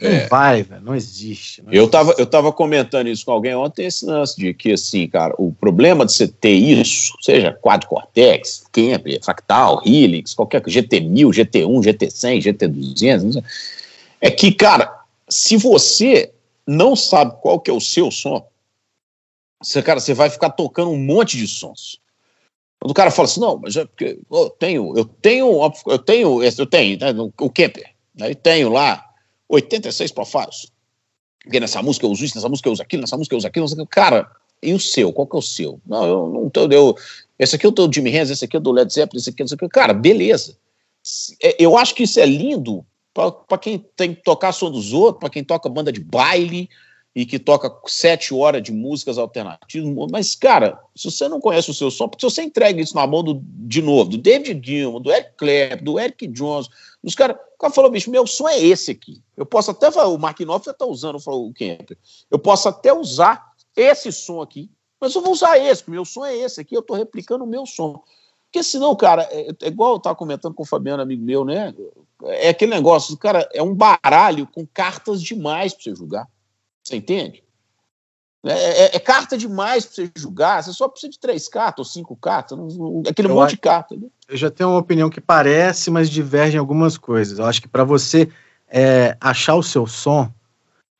[SPEAKER 1] Não é. vai, velho, não existe. Não
[SPEAKER 2] eu, Tava, eu tava comentando isso com alguém ontem, esse lance de que, assim, cara, o problema de você ter isso, seja quad cortex, Kemper, fractal, Helix, qualquer GT1000, GT1, GT100, GT200, é que, cara, se você não sabe qual que é o seu som, você, cara, você vai ficar tocando um monte de sons. Quando o cara fala assim, não, mas é porque eu tenho, eu tenho, eu tenho, eu tenho, né, o Kemper, né, tenho lá 86 profiles. Porque nessa música eu uso isso, nessa música eu uso aquilo, nessa música eu uso aquilo, aquilo. Cara, e o seu? Qual que é o seu? Não, eu não tenho, eu, esse aqui eu tô do Jimmy Hendrix, esse aqui é do Led Zeppelin, esse aqui, esse aqui. Cara, beleza. É, eu acho que isso é lindo para quem tem que tocar som dos outros, para quem toca banda de baile, e que toca sete horas de músicas alternativas. Mas, cara, se você não conhece o seu som, porque se você entrega isso na mão do, de novo, do David Gilmour, do Eric Clapton, do Eric Jones, os caras, cara falou, bicho, meu som é esse aqui. Eu posso até, o Mark Knopfler está usando o Kemper, eu posso até usar esse som aqui, mas eu vou usar esse, meu som é esse aqui, eu estou replicando o meu som. Porque senão, cara, é, é igual eu estava comentando com o Fabiano, amigo meu, né? É aquele negócio, cara, é um baralho com cartas demais para você jogar. Você entende? É, é, é carta demais para você julgar. Você só precisa de três cartas ou cinco cartas, aquele eu monte acho, de carta. Né?
[SPEAKER 1] Eu já tenho uma opinião que parece, mas diverge em algumas coisas. Eu acho que para você é, achar o seu som,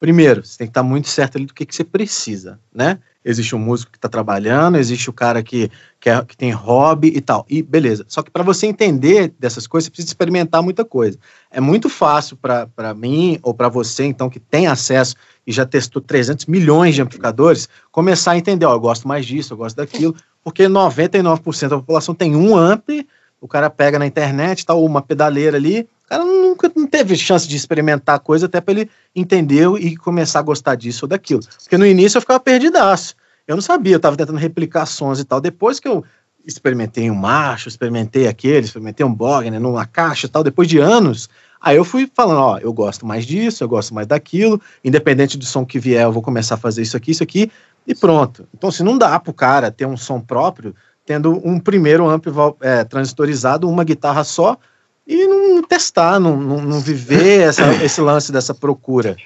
[SPEAKER 1] Primeiro, você tem que estar muito certo ali do que, que você precisa, né? Existe um músico que está trabalhando, existe o cara que, que, é, que, tem hobby e tal. E beleza. Só que para você entender dessas coisas, você precisa experimentar muita coisa. É muito fácil para mim ou para você, então, que tem acesso e já testou 300 milhões de amplificadores, começar a entender: ó, eu gosto mais disso, eu gosto daquilo, porque 99% da população tem um ampli, o cara pega na internet, tá, uma pedaleira ali, cara nunca não teve chance de experimentar a coisa até para ele entender e começar a gostar disso ou daquilo. Porque no início eu ficava perdidaço. Eu não sabia, eu estava tentando replicar sons e tal. Depois que eu experimentei um macho, experimentei aquele, experimentei um Bogner numa caixa e tal, depois de anos, aí eu fui falando, ó, eu gosto mais disso, eu gosto mais daquilo, independente do som que vier, eu vou começar a fazer isso aqui, isso aqui, e pronto. Então, se não dá pro cara ter um som próprio, tendo um primeiro amp é, transistorizado, uma guitarra só, e não testar, não, não, não viver (laughs) essa, esse lance dessa procura.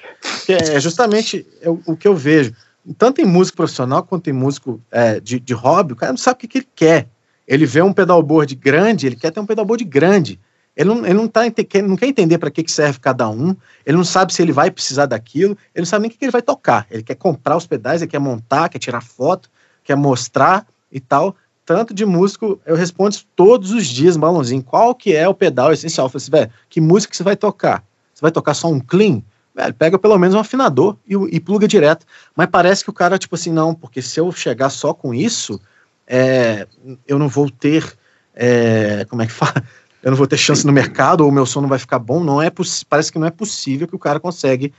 [SPEAKER 1] Que é justamente o que eu vejo. Tanto em músico profissional quanto em músico é, de, de hobby, o cara não sabe o que, que ele quer. Ele vê um pedalboard grande, ele quer ter um pedalboard grande. Ele não, ele não, tá, não quer entender para que, serve cada um, ele não sabe se ele vai precisar daquilo, ele não sabe nem o que, ele vai tocar. Ele quer comprar os pedais, ele quer montar, quer tirar foto, quer mostrar e tal tanto de músico, eu respondo todos os dias, balãozinho, qual que é o pedal essencial? Eu falei assim, velho, que música que você vai tocar? Você vai tocar só um clean? Velho, pega pelo menos um afinador e, e pluga direto. Mas parece que o cara, tipo assim, não, porque se eu chegar só com isso, é, eu não vou ter, é, como é que fala? Eu não vou ter chance no mercado, ou o meu som não vai ficar bom. Não é parece que não é possível que o cara consegue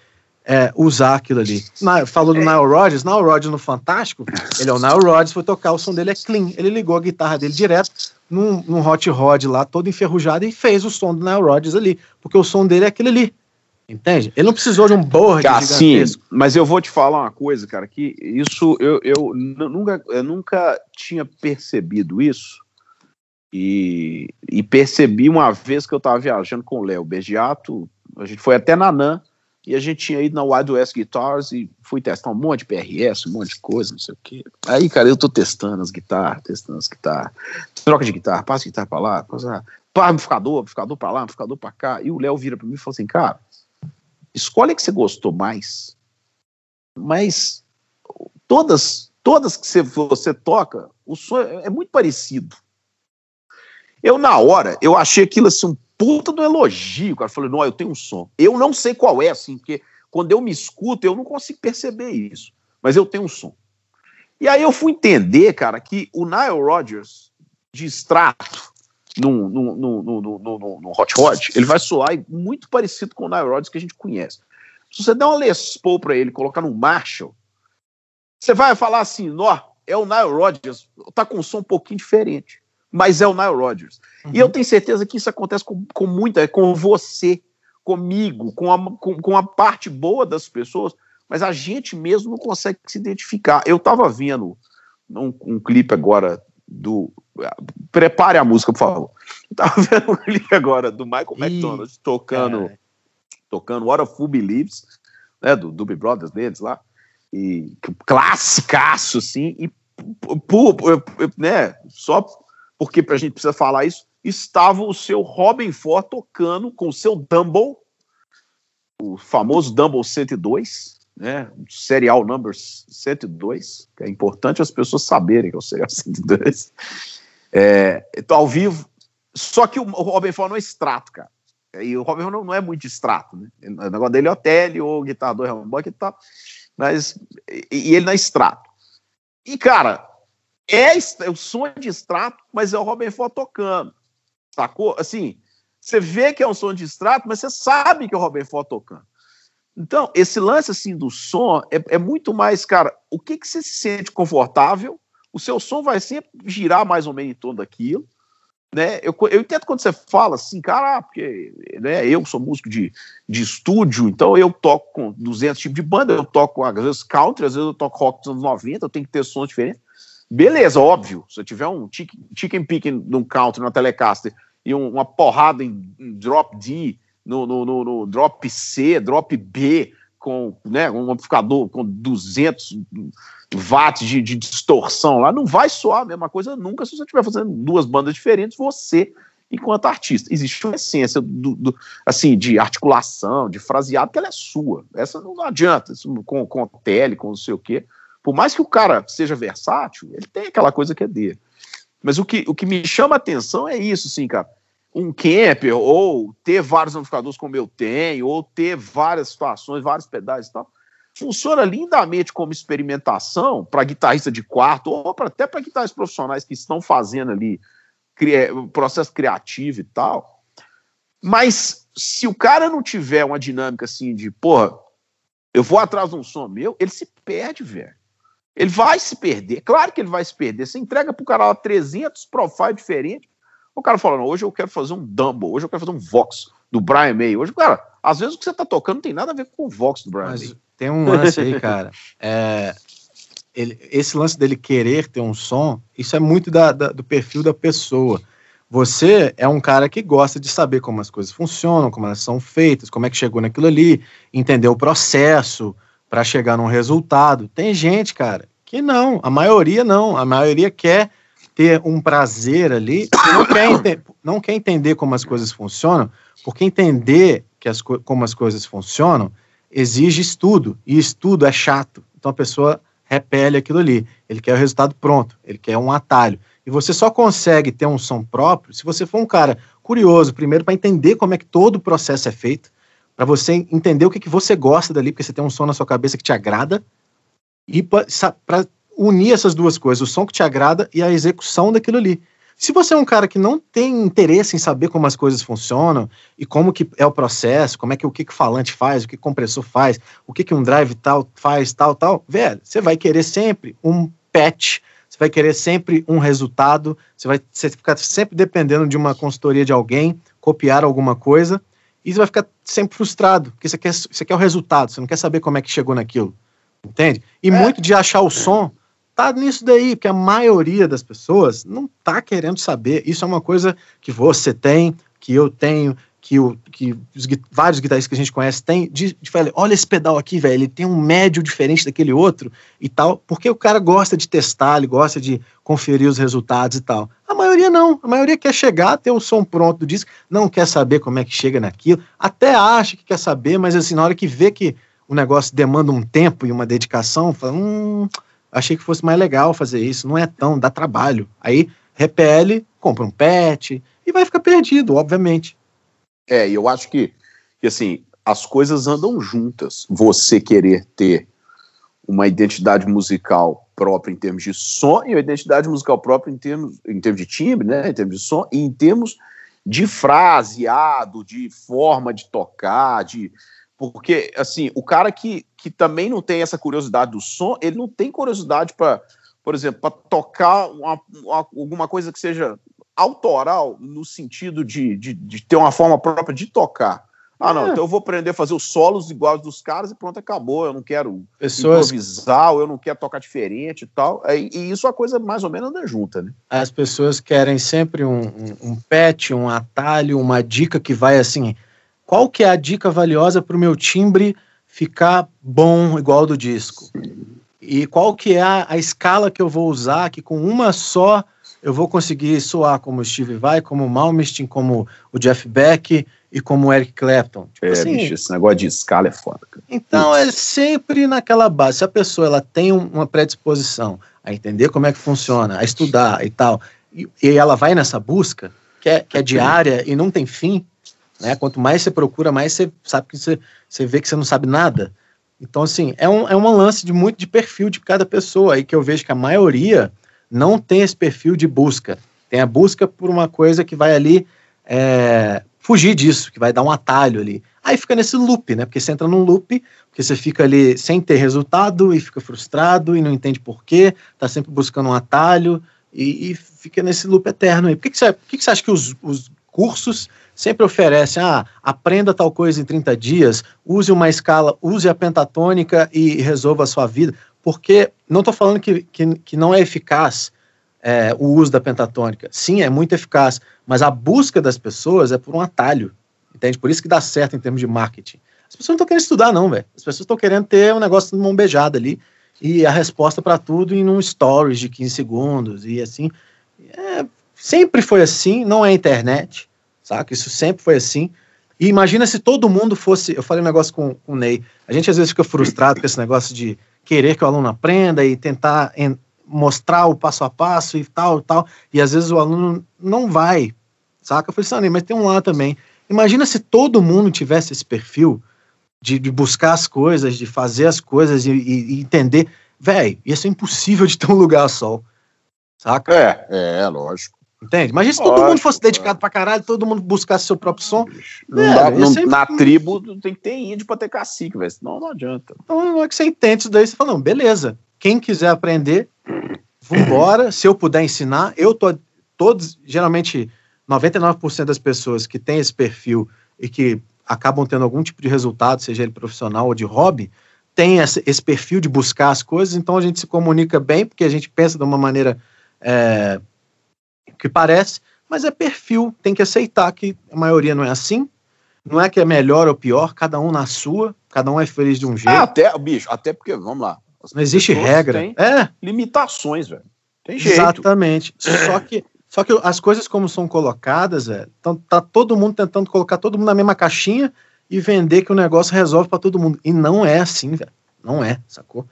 [SPEAKER 1] é, usar aquilo ali. Na, falou do é. Nile Rodgers, Nile Rodgers no Fantástico, ele é o Nile Rodgers, foi tocar, o som dele é clean. Ele ligou a guitarra dele direto num, num hot rod lá, todo enferrujado, e fez o som do Nile Rodgers ali, porque o som dele é aquele ali. Entende? Ele não precisou de um board
[SPEAKER 2] gigantesco. Sim, mas eu vou te falar uma coisa, cara, que isso eu, eu, nunca, eu nunca tinha percebido isso. E, e percebi uma vez que eu estava viajando com o Léo Begiato, a gente foi até Nanã, e a gente tinha ido na Wild West Guitars e fui testar um monte de PRS, um monte de coisa, não sei o quê. Aí, cara, eu tô testando as guitarras, testando as guitarras. Troca de guitarra, passa a guitarra pra lá, passa pá, amplificador, amplificador pra lá, amplificador pra cá. E o Léo vira pra mim e falou assim, cara, escolhe a que você gostou mais, mas todas, todas que você, você toca, o som é, é muito parecido. Eu, na hora, eu achei aquilo assim um puta do elogio, cara. Falei, não, eu tenho um som. Eu não sei qual é, assim, porque quando eu me escuto, eu não consigo perceber isso. Mas eu tenho um som. E aí eu fui entender, cara, que o Nile Rodgers, de extrato, no, Hot Rod, ele vai soar muito parecido com o Nile Rodgers que a gente conhece. Se você der uma Les Paul pra ele, colocar no Marshall, você vai falar assim, ó, é o Nile Rodgers, tá com um som um pouquinho diferente mas é o Nile Rodgers. Uhum. E eu tenho certeza que isso acontece com, com muita, com você, comigo, com a, com, com a parte boa das pessoas, mas a gente mesmo não consegue se identificar. Eu estava vendo um, um, clipe agora do. Prepare a música, por favor. Eu tava (laughs) vendo um clipe agora do Michael McDonald tocando, tocando What a Fool Believes, né, do Doobie Brothers deles lá, e classicaço, assim, e né, só porque a gente precisa falar isso, estava o seu Robin Ford tocando com o seu Dumble, o famoso Dumble 102, né, serial number 102, que é importante as pessoas saberem que é o serial (laughs) 102. É, então, ao vivo, só que o, Robin Ford não é extrato, cara. E o Robin Ford não, é muito extrato, né? O negócio dele é o tele, ou guitarrador Rambuck e tal, mas, e, e ele não é extrato. E, cara, é, é o som de extrato, mas é o Robin Ford tocando. Sacou? Assim, você vê que é um som de extrato, mas você sabe que é o Robin Ford tocando. Então, esse lance assim do som é, é muito mais, cara, o que, que você se sente confortável, o seu som vai sempre girar mais ou menos em torno daquilo. Né? Eu, eu entendo quando você fala assim, cara, ah, porque né, eu sou músico de, de estúdio, então eu toco com 200 tipos de banda, eu toco às vezes country, às vezes eu toco rock dos anos 90, eu tenho que ter sons diferentes. Beleza, óbvio. Se eu tiver um chicken, picking num country, na Telecaster, e um, uma porrada em, em, drop D, no, no, no, no, drop C, drop B, com né, um amplificador com 200 watts de, de, distorção lá, não vai soar a mesma coisa nunca se você estiver fazendo duas bandas diferentes, você enquanto artista. Existe uma essência do, do, assim, de articulação, de fraseado, que ela é sua. Essa não adianta, isso, com, com tele, com não sei o quê. Por mais que o cara seja versátil, ele tem aquela coisa que é dele. Mas o que, o que me chama a atenção é isso, assim, cara. Um camper, ou ter vários amplificadores como eu tenho, ou ter várias situações, vários pedais e tal, funciona lindamente como experimentação para guitarrista de quarto, ou pra, até para guitarristas profissionais que estão fazendo ali processo criativo e tal. Mas se o cara não tiver uma dinâmica assim de, porra, eu vou atrás de um som meu, ele se perde, velho. Ele vai se perder. Claro que ele vai se perder. Você entrega pro cara lá 300 profiles diferentes. O cara fala, hoje eu quero fazer um Dumble, hoje eu quero fazer um Vox do Brian May. Hoje, cara, às vezes o que você tá tocando não tem nada a ver com o Vox do Brian Mas May.
[SPEAKER 1] Tem um lance aí, cara. (laughs) É, ele, esse lance dele querer ter um som, isso é muito da, da, do perfil da pessoa. Você é um cara que gosta de saber como as coisas funcionam, como elas são feitas, como é que chegou naquilo ali, entender o processo para chegar num resultado. Tem gente, cara, que não, a maioria não, a maioria quer ter um prazer ali, não quer, não quer entender como as coisas funcionam, porque entender que as como as coisas funcionam exige estudo, e estudo é chato. Então a pessoa repele aquilo ali. Ele quer o resultado pronto, ele quer um atalho. E você só consegue ter um som próprio se você for um cara curioso, primeiro, para entender como é que todo o processo é feito, para você entender o que, que você gosta dali, porque você tem um som na sua cabeça que te agrada, e para unir essas duas coisas, o som que te agrada e a execução daquilo ali. Se você é um cara que não tem interesse em saber como as coisas funcionam e como que é o processo, como é que o que, o falante faz, o que o compressor faz, o que, que um drive tal faz, tal, tal, velho, você vai querer sempre um patch você vai querer sempre um resultado, você vai ficar sempre dependendo de uma consultoria de alguém, copiar alguma coisa, e você vai ficar sempre frustrado, porque você quer, você quer o resultado, você não quer saber como é que chegou naquilo. Entende? E é. muito de achar o som tá nisso daí, porque a maioria das pessoas não tá querendo saber. Isso é uma coisa que você tem, que eu tenho, que, o, que os, vários guitarristas que a gente conhece têm, de, de falar, olha esse pedal aqui, velho, ele tem um médio diferente daquele outro e tal, porque o cara gosta de testar, ele gosta de conferir os resultados e tal. A maioria não, a maioria quer chegar, ter o som pronto do disco, não quer saber como é que chega naquilo, até acha que quer saber, mas assim, na hora que vê que o negócio demanda um tempo e uma dedicação, fala, hum, achei que fosse mais legal fazer isso, não é tão, dá trabalho. Aí repele, compra um pet e vai ficar perdido, obviamente.
[SPEAKER 2] É, e eu acho que, que assim, as coisas andam juntas. Você querer ter uma identidade musical própria em termos de som e uma identidade musical própria em termos, em termos de timbre, né, em termos de som e em termos de fraseado, de forma de tocar, de porque assim, o cara que, que também não tem essa curiosidade do som, ele não tem curiosidade para, por exemplo, para tocar uma, uma, alguma coisa que seja autoral no sentido de, de, de, ter uma forma própria de tocar. Ah, não, é. então eu vou aprender a fazer os solos iguais dos caras e pronto, acabou. Eu não quero Pessoas... improvisar, eu não quero tocar diferente e tal. E, e, isso a coisa mais ou menos anda junta, né?
[SPEAKER 1] As pessoas querem sempre um, um, um patch, um atalho, uma dica que vai assim. Qual que é a dica valiosa para o meu timbre ficar bom igual do disco? E qual que é a, a escala que eu vou usar que com uma só eu vou conseguir soar como o Steve Vai, como o Malmsteen, como o Jeff Beck e como o Eric Clapton.
[SPEAKER 2] Tipo é, assim, bicho, esse negócio de escala é foda. Cara.
[SPEAKER 1] Então é sempre naquela base. Se a pessoa ela tem uma predisposição a entender como é que funciona, a estudar e tal, e, e ela vai nessa busca, que é, que é diária e não tem fim, né? Quanto mais você procura, mais você sabe que você, você vê que você não sabe nada. Então, assim, é um, é um lance de muito de perfil de cada pessoa aí que eu vejo que a maioria não tem esse perfil de busca. Tem a busca por uma coisa que vai ali é, fugir disso, que vai dar um atalho ali. Aí fica nesse loop, né? Porque você entra num loop, porque você fica ali sem ter resultado e fica frustrado e não entende por quê, tá sempre buscando um atalho e, e fica nesse loop eterno aí. Por que, que, você, por que, que você acha que os, os cursos sempre oferecem, ah, aprenda tal coisa em 30 dias, use uma escala, use a pentatônica e resolva a sua vida? Porque não estou falando que, que, que, não é eficaz é, o uso da pentatônica. Sim, é muito eficaz, mas a busca das pessoas é por um atalho, entende? Por isso que dá certo em termos de marketing. As pessoas não estão querendo estudar, não, velho. As pessoas estão querendo ter um negócio de mão beijada ali e a resposta para tudo em um stories de 15 segundos e assim. É, sempre foi assim, não é internet, saca? Isso sempre foi assim. E imagina se todo mundo fosse. Eu falei um negócio com, com o Ney. A gente às vezes fica frustrado com esse negócio de querer que o aluno aprenda e tentar en, mostrar o passo a passo e tal, tal. E às vezes o aluno não vai, saca? Eu falei assim, mas tem um lá também. Imagina se todo mundo tivesse esse perfil de, de buscar as coisas, de fazer as coisas e, e, e entender. Véi, ia ser impossível de ter um lugar só. Saca?
[SPEAKER 2] É, é, lógico.
[SPEAKER 1] Entende? Imagina se todo mundo fosse dedicado pra caralho, todo mundo buscasse seu próprio som.
[SPEAKER 2] Não é, dá, não, Na tribo tem que ter índio pra ter cacique, velho. Senão não adianta.
[SPEAKER 1] Então, não é que você entende isso daí, você fala, não, beleza. Quem quiser aprender, vambora. se eu puder ensinar, eu tô. Todos, geralmente, 99% das pessoas que têm esse perfil e que acabam tendo algum tipo de resultado, seja ele profissional ou de hobby, tem esse, esse perfil de buscar as coisas, então a gente se comunica bem, porque a gente pensa de uma maneira. É, que parece, mas é perfil, tem que aceitar que a maioria não é assim. Não é que é melhor ou pior, cada um na sua, cada um é feliz de um jeito. É,
[SPEAKER 2] até, bicho, até porque, vamos lá.
[SPEAKER 1] Não existe regra.
[SPEAKER 2] é. Limitações, velho.
[SPEAKER 1] Tem jeito. Exatamente. (clears throat) Só que, só que as coisas como são colocadas, velho, então tá todo mundo tentando colocar todo mundo na mesma caixinha e vender que o negócio resolve para todo mundo. E não é assim, velho. Não é, sacou?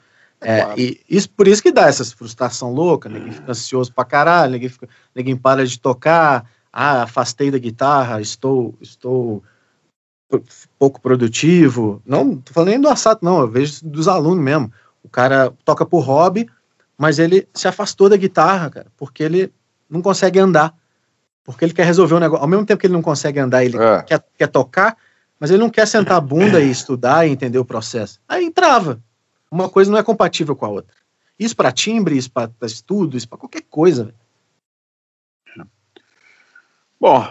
[SPEAKER 1] É, claro. e isso, por isso que dá essa frustração louca, ninguém fica ansioso pra caralho, ninguém, fica, ninguém para de tocar, ah, afastei da guitarra, estou, estou pouco produtivo. Não, tô falando nem do assato, não, eu vejo dos alunos mesmo. O cara toca por hobby, mas ele se afastou da guitarra, cara, porque ele não consegue andar. Porque ele quer resolver o um negócio. Ao mesmo tempo que ele não consegue andar, ele é. quer, quer tocar, mas ele não quer sentar a bunda e estudar e entender o processo. Aí trava uma coisa não é compatível com a outra. Isso para timbre, isso para estudo, isso para qualquer coisa.
[SPEAKER 2] Bom,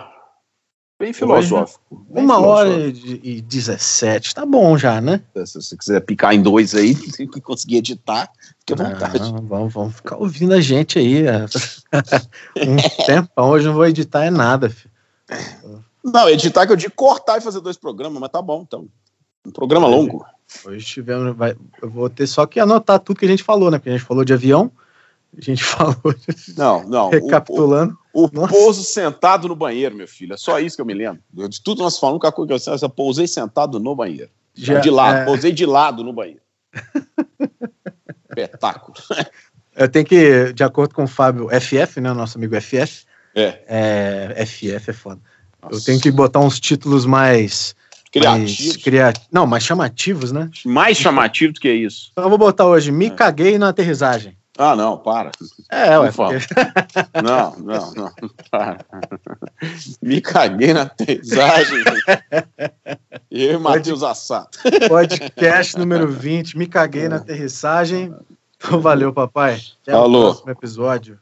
[SPEAKER 2] bem filosófico.
[SPEAKER 1] Bem uma filosófico. hora e dezessete, tá bom já, né?
[SPEAKER 2] Se você quiser picar em dois aí, (laughs) tem que conseguir editar, fique à vontade.
[SPEAKER 1] vamos, vamos ficar ouvindo a gente aí. É. (laughs) um tempão, hoje não vou editar é nada, filho.
[SPEAKER 2] Não, editar que eu digo cortar e fazer dois programas, mas tá bom, então. Um programa longo.
[SPEAKER 1] Hoje tivemos. Vai, eu vou ter só que anotar tudo que a gente falou, né? Porque a gente falou de avião, a gente (laughs) falou. De,
[SPEAKER 2] não, não.
[SPEAKER 1] Recapitulando.
[SPEAKER 2] O, o, o pouso sentado no banheiro, meu filho. É só isso que eu me lembro. De tudo nós falamos, a coisa que eu, eu pousei sentado no banheiro. Já, de lado, é... pousei de lado no banheiro. Espetáculo. (laughs)
[SPEAKER 1] Eu tenho que, de acordo com o Fábio FF, né? Nosso amigo FF.
[SPEAKER 2] É.
[SPEAKER 1] é FF é foda. Nossa. Eu tenho que botar uns títulos mais
[SPEAKER 2] Criativos.
[SPEAKER 1] Cria... Não, mais chamativos, né?
[SPEAKER 2] Mais chamativo do que isso.
[SPEAKER 1] Então eu vou botar hoje, me é. caguei na aterrissagem.
[SPEAKER 2] Ah, não, para.
[SPEAKER 1] É, ué. Porque...
[SPEAKER 2] Não, não, não. Para. Me caguei na aterrissagem. (laughs) Eu e Matheus Assato.
[SPEAKER 1] Podcast número 20, me caguei na aterrissagem. Então valeu, papai.
[SPEAKER 2] Até Falou.
[SPEAKER 1] o próximo episódio.